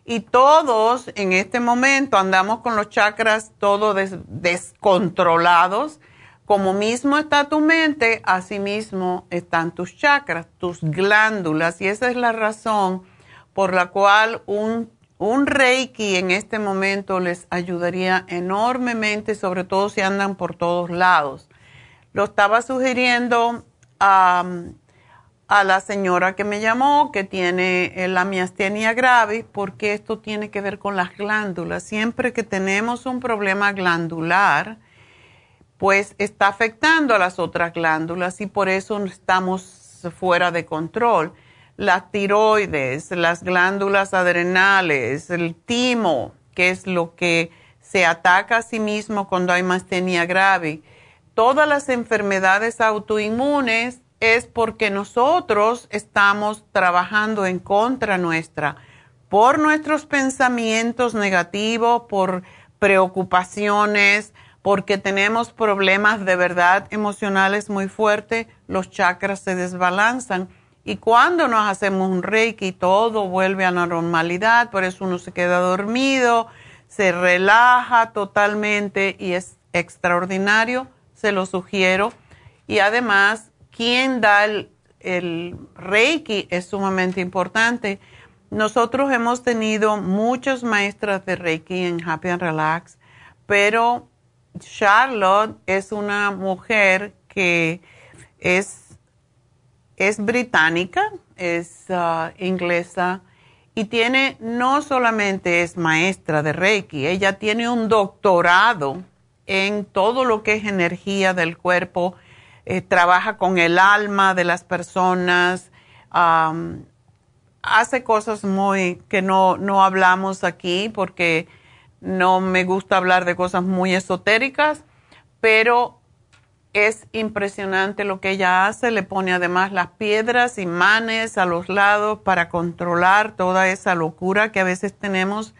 B: Y todos en este momento andamos con los chakras todos descontrolados como mismo está tu mente, así mismo están tus chakras, tus glándulas. Y esa es la razón por la cual un, un reiki en este momento les ayudaría enormemente, sobre todo si andan por todos lados. Lo estaba sugiriendo a, a la señora que me llamó, que tiene la miastenia grave, porque esto tiene que ver con las glándulas. Siempre que tenemos un problema glandular, pues está afectando a las otras glándulas y por eso estamos fuera de control. Las tiroides, las glándulas adrenales, el timo, que es lo que se ataca a sí mismo cuando hay mastenia grave. Todas las enfermedades autoinmunes es porque nosotros estamos trabajando en contra nuestra por nuestros pensamientos negativos, por preocupaciones, porque tenemos problemas de verdad emocionales muy fuertes, los chakras se desbalanzan. Y cuando nos hacemos un reiki, todo vuelve a la normalidad, por eso uno se queda dormido, se relaja totalmente y es extraordinario, se lo sugiero. Y además, quien da el, el reiki es sumamente importante. Nosotros hemos tenido muchas maestras de reiki en Happy and Relax, pero Charlotte es una mujer que es, es británica, es uh, inglesa y tiene, no solamente es maestra de Reiki, ella tiene un doctorado en todo lo que es energía del cuerpo, eh, trabaja con el alma de las personas, hace cosas muy que no, no hablamos aquí porque no me gusta hablar de cosas muy esotéricas, pero es impresionante lo que ella hace. Le pone además las piedras, imanes a los lados para controlar toda esa locura que a veces tenemos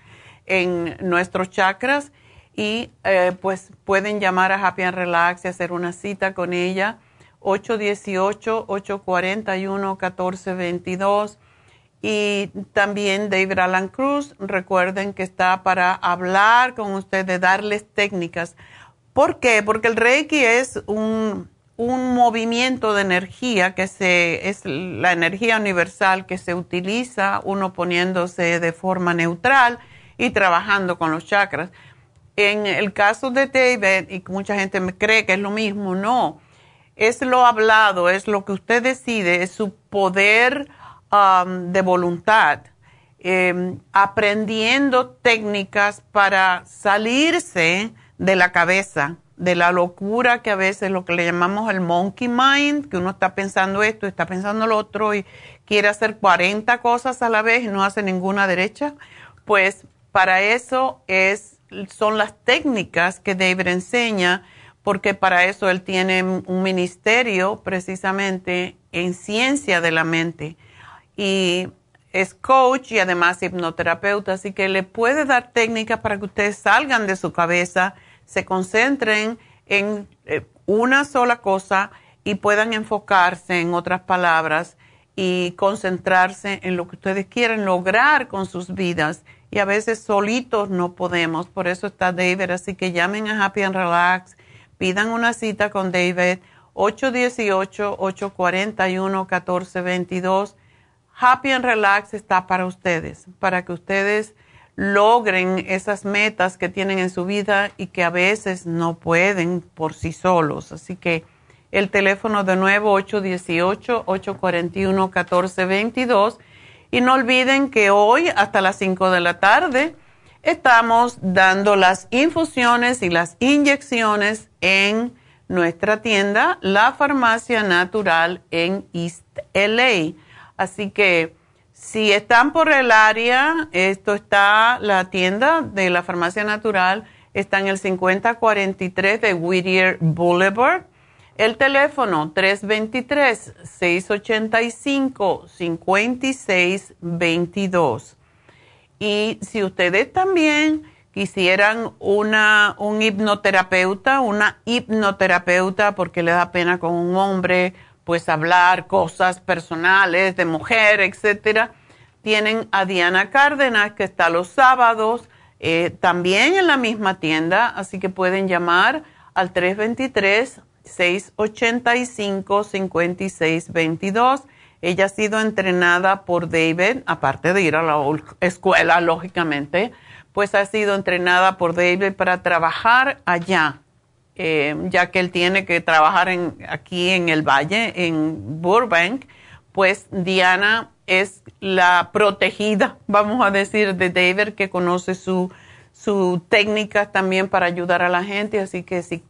B: en nuestros chakras. Y eh, pues pueden llamar a Happy and Relax y hacer una cita con ella. 818-841-1422 y también David Alan Cruz, recuerden que está para hablar con ustedes, darles técnicas. ¿Por qué? Porque el Reiki es un, un movimiento de energía que se, es la energía universal que se utiliza, uno poniéndose de forma neutral y trabajando con los chakras. En el caso de David, y mucha gente me cree que es lo mismo, no. Es lo hablado, es lo que usted decide, es su poder Um, de voluntad, em, aprendiendo técnicas para salirse de la cabeza, de la locura que a veces lo que le llamamos el monkey mind, que uno está pensando esto, está pensando lo otro y quiere hacer 40 cosas a la vez y no hace ninguna derecha, pues para eso es, son las técnicas que David enseña, porque para eso él tiene un ministerio precisamente en ciencia de la mente y es coach y además hipnoterapeuta, así que le puede dar técnicas para que ustedes salgan de su cabeza, se concentren en eh, una sola cosa y puedan enfocarse, en otras palabras, y concentrarse en lo que ustedes quieren lograr con sus vidas. Y a veces solitos no podemos, por eso está David. Así que llamen a Happy and Relax, pidan una cita con David, 818-841-1422. Happy and Relax está para ustedes, para que ustedes logren esas metas que tienen en su vida y que a veces no pueden por sí solos. Así que el teléfono de nuevo 818-841-1422 y no olviden que hoy hasta las 5 de la tarde estamos dando las infusiones y las inyecciones en nuestra tienda, la Farmacia Natural en East LA. Así que si están por el área, esto está, la tienda de la Farmacia Natural está en el 5043 de Whittier Boulevard. El teléfono 323-685-5622. Y si ustedes también quisieran una, un hipnoterapeuta, una hipnoterapeuta, porque le da pena con un hombre, pues hablar cosas personales de mujer, etcétera, tienen a Diana Cárdenas, que está los sábados, eh, también en la misma tienda, así que pueden llamar al 323 685-5622. Ella ha sido entrenada por David, aparte de ir a la escuela, lógicamente, pues ha sido entrenada por David para trabajar allá, eh, ya que él tiene que trabajar aquí en el Valle, en Burbank, pues Diana es la protegida, vamos a decir, de David, que conoce su, su técnica también para ayudar a la gente, así que si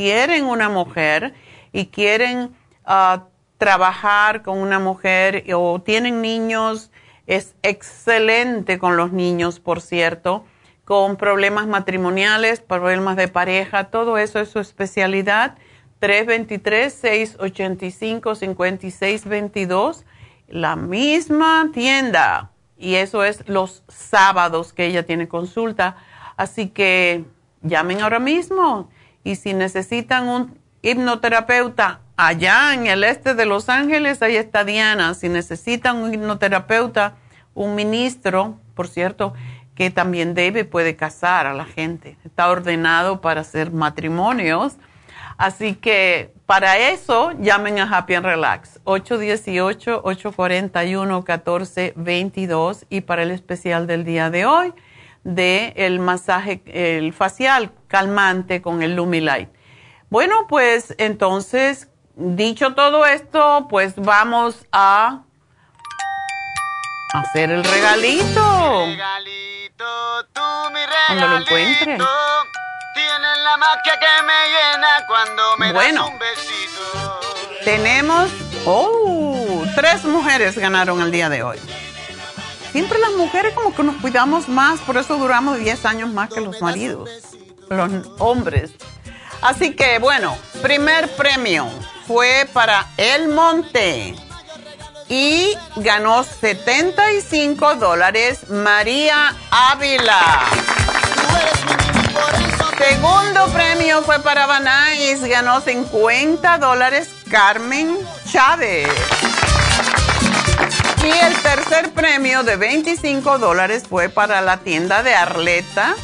B: quieren una mujer y quieren ah, trabajar con una mujer o tienen niños, es excelente con los niños, por cierto, con problemas matrimoniales, problemas de pareja, todo eso es su especialidad. 323-685-5622, la misma tienda. Y eso es los sábados que ella tiene consulta. Así que llamen ahora mismo y si necesitan un hipnoterapeuta allá en el este de Los Ángeles, ahí está Diana. Si necesitan un hipnoterapeuta, un ministro, por cierto, que también debe, puede casar a la gente. Está ordenado para hacer matrimonios. Así que para eso llamen a Happy and Relax, 818-841-1422 y para el especial del día de hoy de el masaje el facial calmante con el Lumilight. Bueno, pues entonces, dicho todo esto, pues vamos a hacer el regalito. regalito tú mi regalito. Cuando lo encuentre. Tienes la magia que me llena cuando me bueno, das un besito. Tenemos, oh, tres mujeres ganaron el día de hoy. Siempre las mujeres como que nos cuidamos más, por eso duramos 10 años más que los maridos, los hombres. Así que bueno, primer premio fue para El Monte y ganó 75 dólares María Ávila. Segundo premio fue para Banais, ganó 50 dólares Carmen Chávez. Y el tercer premio de 25 dólares fue para la tienda de Arleta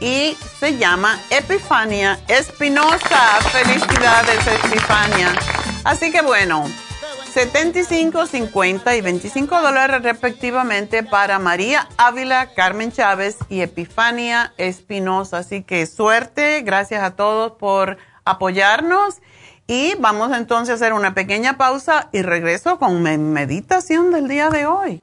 B: y se llama Epifania Espinosa. Felicidades, Epifania. Así que bueno, 75, 50 y 25 dólares respectivamente para María Ávila, Carmen Chávez y Epifania Espinosa. Así que suerte, gracias a todos por apoyarnos y vamos entonces a hacer una pequeña pausa y regreso con mi meditación del día de hoy.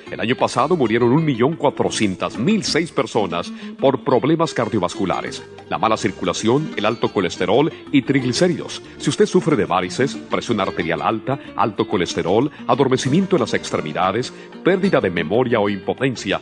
M: El año pasado murieron 1.400.006 personas por problemas cardiovasculares, la mala circulación, el alto colesterol y triglicéridos. Si usted sufre de varices, presión arterial alta, alto colesterol, adormecimiento en las extremidades, pérdida de memoria o impotencia,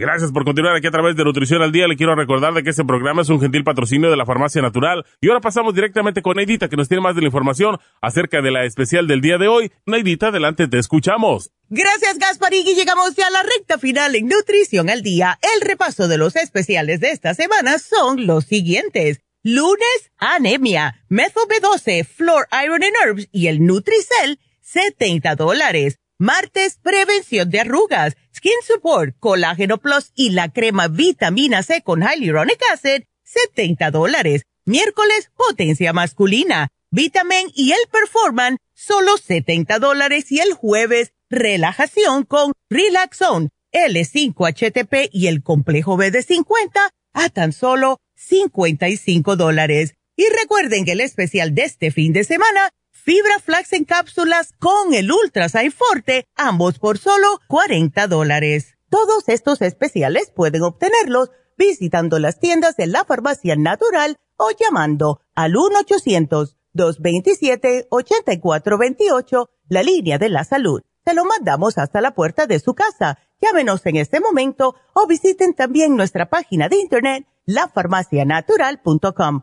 N: Gracias por continuar aquí a través de Nutrición al Día. Le quiero recordar de que este programa es un gentil patrocinio de la Farmacia Natural. Y ahora pasamos directamente con Neidita, que nos tiene más de la información acerca de la especial del día de hoy. Neidita, adelante, te escuchamos.
C: Gracias, Gasparín. Y llegamos ya a la recta final en Nutrición al Día. El repaso de los especiales de esta semana son los siguientes. Lunes, anemia, Methyl B12, Floor Iron and Herbs y el Nutricel, 70 dólares. Martes, prevención de arrugas, Skin Support, Colágeno Plus y la crema Vitamina C con Hyaluronic Acid, 70 dólares. Miércoles, potencia masculina, Vitamin y el Performan, solo 70 dólares. Y el jueves, relajación con Relaxon, L5-HTP y el complejo B de 50 a tan solo 55 dólares. Y recuerden que el especial de este fin de semana fibra flax en cápsulas con el Ultra Forte, ambos por solo 40 dólares. Todos estos especiales pueden obtenerlos visitando las tiendas de la farmacia natural o llamando al 1-800-227-8428, la línea de la salud. Se lo mandamos hasta la puerta de su casa. Llámenos en este momento o visiten también nuestra página de internet, lafarmacianatural.com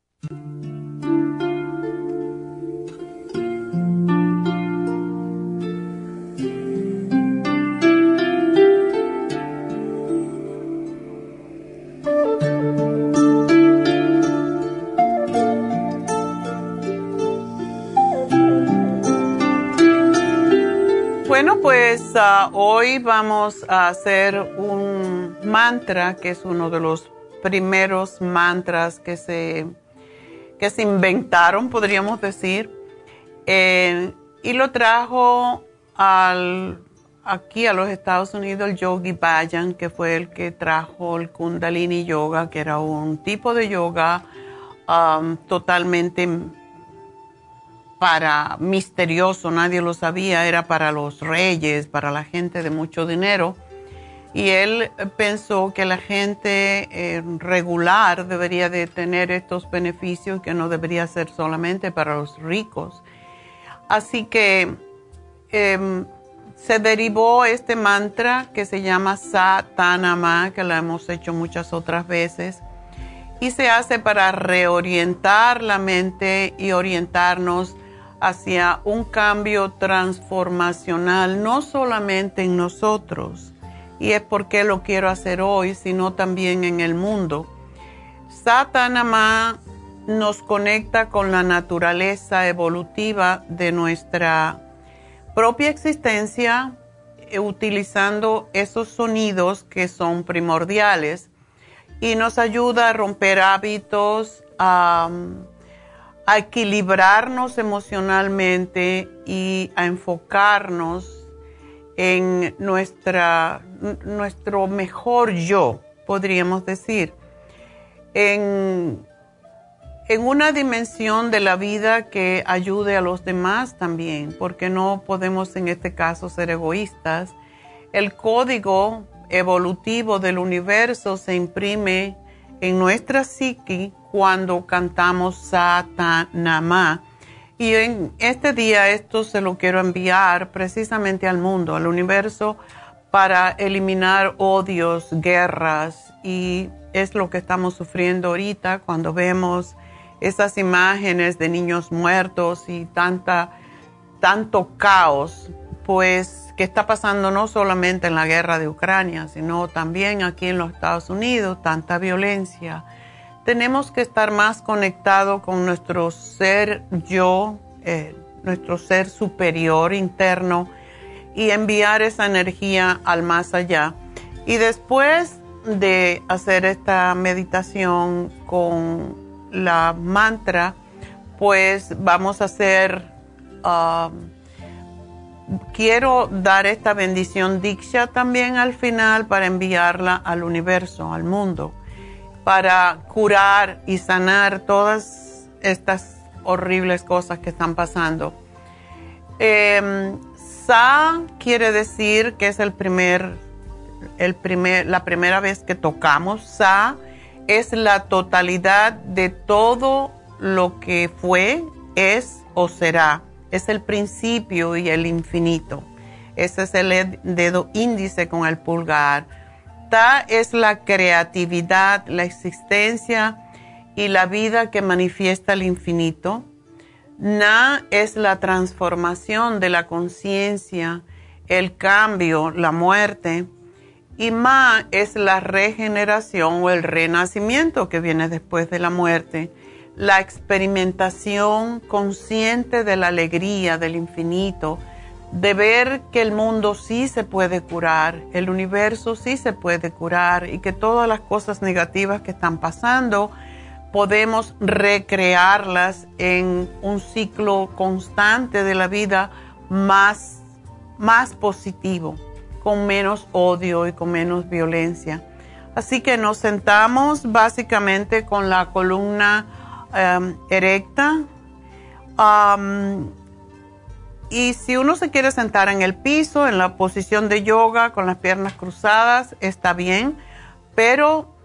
B: Pues ah, hoy vamos a hacer un mantra que es uno de los primeros mantras que se, que se inventaron, podríamos decir, eh, y lo trajo al, aquí a los Estados Unidos el Yogi Bayan, que fue el que trajo el Kundalini Yoga, que era un tipo de yoga um, totalmente para misterioso, nadie lo sabía, era para los reyes, para la gente de mucho dinero. Y él pensó que la gente eh, regular debería de tener estos beneficios, que no debería ser solamente para los ricos. Así que em, se derivó este mantra que se llama Satanama, que lo hemos hecho muchas otras veces, y se hace para reorientar la mente y orientarnos hacia un cambio transformacional, no solamente en nosotros, y es porque lo quiero hacer hoy, sino también en el mundo. Satanama nos conecta con la naturaleza evolutiva de nuestra propia existencia, eh, utilizando esos sonidos que son primordiales y nos ayuda a romper hábitos, a a equilibrarnos emocionalmente y a enfocarnos en nuestra, nuestro mejor yo, podríamos decir, en, en una dimensión de la vida que ayude a los demás también, porque no podemos en este caso ser egoístas. El código evolutivo del universo se imprime en nuestra psique cuando cantamos Satanama. Y en este día esto se lo quiero enviar precisamente al mundo, al universo, para eliminar odios, guerras. Y es lo que estamos sufriendo ahorita cuando vemos esas imágenes de niños muertos y tanta, tanto caos, pues que está pasando no solamente en la guerra de Ucrania, sino también aquí en los Estados Unidos, tanta violencia tenemos que estar más conectados con nuestro ser yo, eh, nuestro ser superior interno y enviar esa energía al más allá. Y después de hacer esta meditación con la mantra, pues vamos a hacer, um, quiero dar esta bendición Diksha también al final para enviarla al universo, al mundo, para curar y sanar todas estas horribles cosas que están pasando. Em, Sa quiere decir que es el primer, el primer, la primera vez que tocamos. Sa es la totalidad de todo lo que fue, es o será. Es el principio y el infinito. Ese es el dedo índice con el pulgar. Ta es la creatividad, la existencia y la vida que manifiesta el infinito. Na es la transformación de la conciencia, el cambio, la muerte. Y Ma es la regeneración o el renacimiento que viene después de la muerte, la experimentación consciente de la alegría, del infinito, de ver que el mundo sí se puede curar, el universo sí se puede curar y que todas las cosas negativas que están pasando, podemos recrearlas en un ciclo constante de la vida más, más positivo, con menos odio y con menos violencia. Así que nos sentamos básicamente con la columna um, erecta. Y si uno se quiere sentar en el piso, en la posición de yoga, con las piernas cruzadas, está bien. Pero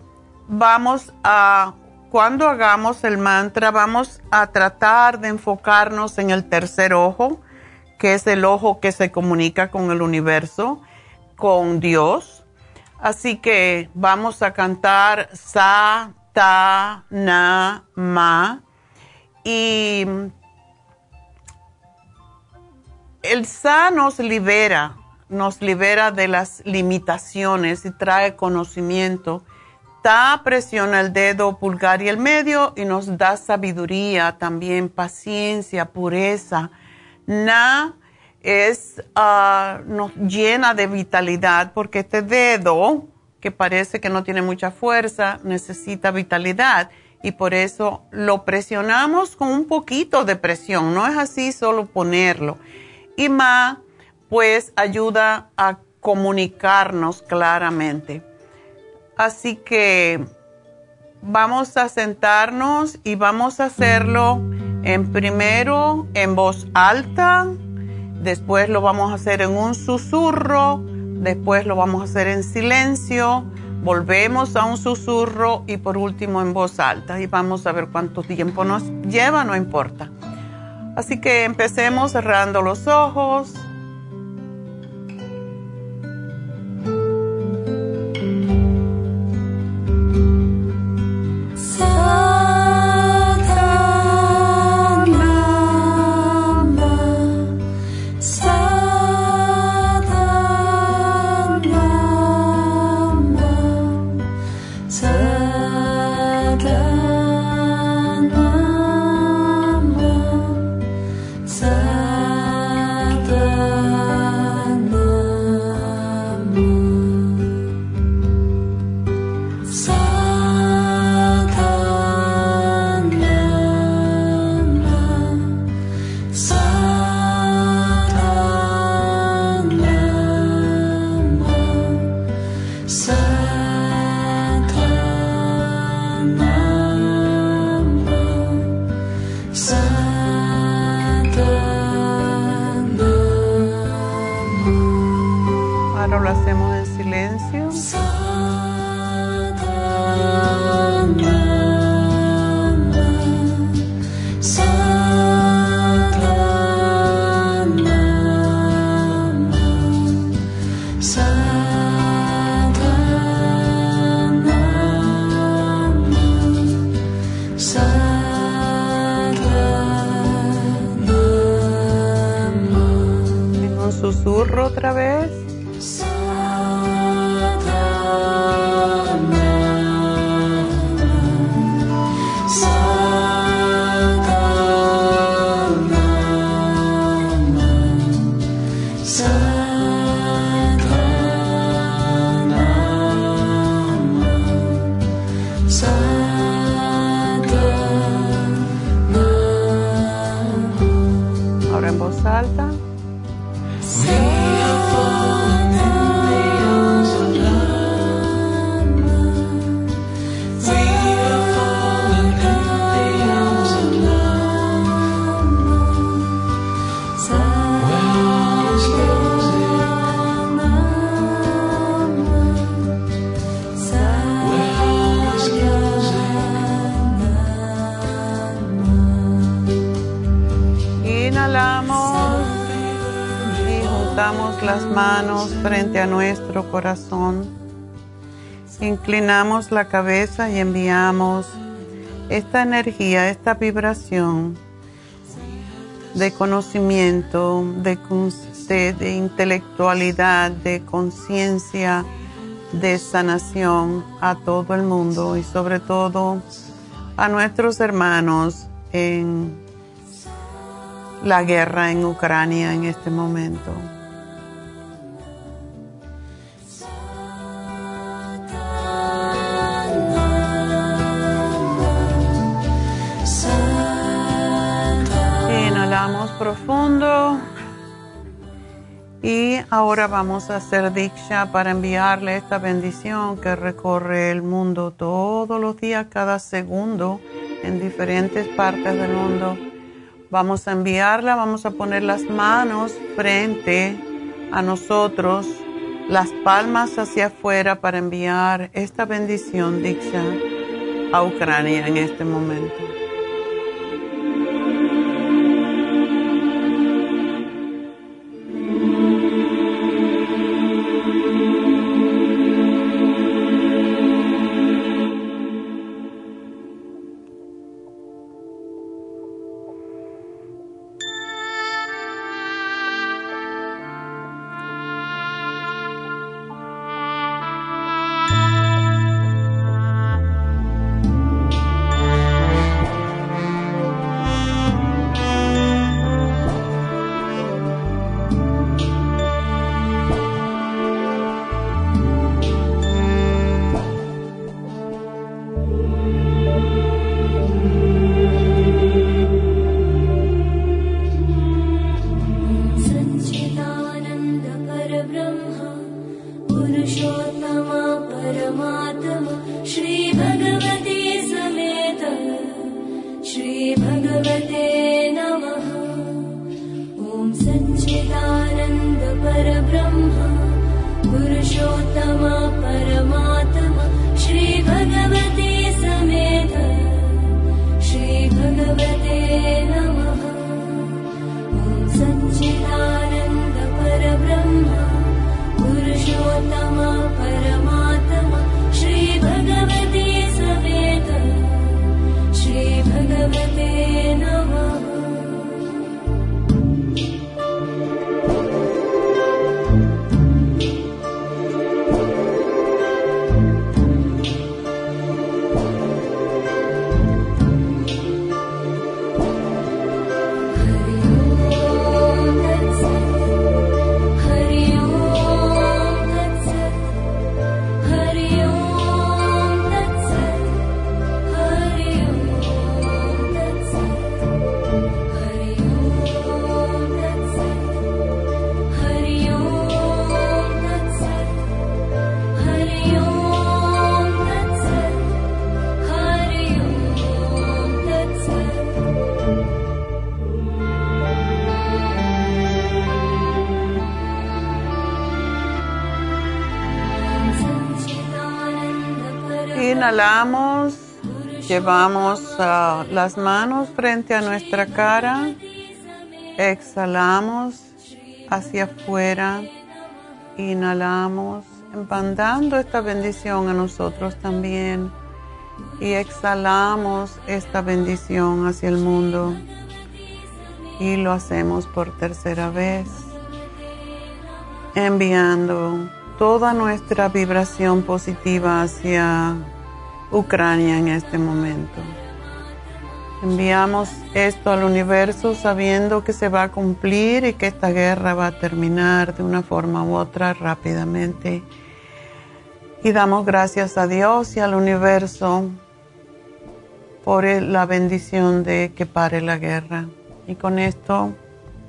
B: vamos a cuando hagamos el mantra vamos a tratar de enfocarnos en el tercer ojo, que es el ojo que se comunica con el universo, con Dios. Así que vamos a cantar Sa, Ta, Na, Ma. Y el Sa nos libera, nos libera de las limitaciones y trae conocimiento presiona el dedo pulgar y el medio y nos da sabiduría, también paciencia, pureza. Na es, ah, nos llena de vitalidad porque este dedo, que parece que no tiene mucha fuerza, necesita vitalidad y por eso lo presionamos con un poquito de presión, no es así solo ponerlo. Y Ma, pues ayuda a comunicarnos claramente. Así que vamos a sentarnos y vamos a hacerlo en primero en voz alta, después lo vamos a hacer en un susurro, después lo vamos a hacer en silencio, volvemos a un susurro y por último en voz alta y vamos a ver cuánto tiempo nos lleva, no importa. Así que empecemos cerrando los ojos. Inclinamos la cabeza y enviamos esta energía, esta vibración de conocimiento, de, de intelectualidad, de conciencia, de sanación a todo el mundo y sobre todo a nuestros hermanos en la guerra en Ucrania en este momento. Ahora vamos a hacer diksha para enviarle esta bendición que recorre el mundo todos los días, cada segundo, en diferentes partes del mundo. Vamos a enviarla, vamos a poner las manos frente a nosotros, las palmas hacia afuera para enviar esta bendición diksha a Ucrania en este momento. Inhalamos, llevamos ah, las manos frente a nuestra cara, exhalamos hacia afuera, inhalamos, mandando esta bendición a nosotros también y exhalamos esta bendición hacia el mundo y lo hacemos por tercera vez, enviando toda nuestra vibración positiva hacia Ucrania en este momento. Enviamos esto al universo sabiendo que se va a cumplir y que esta guerra va a terminar de una forma u otra rápidamente. Y damos gracias a Dios y al universo por la bendición de que pare la guerra. Y con esto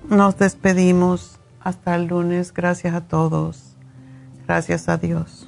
B: nos despedimos. Hasta el lunes. Gracias a todos. Gracias a Dios.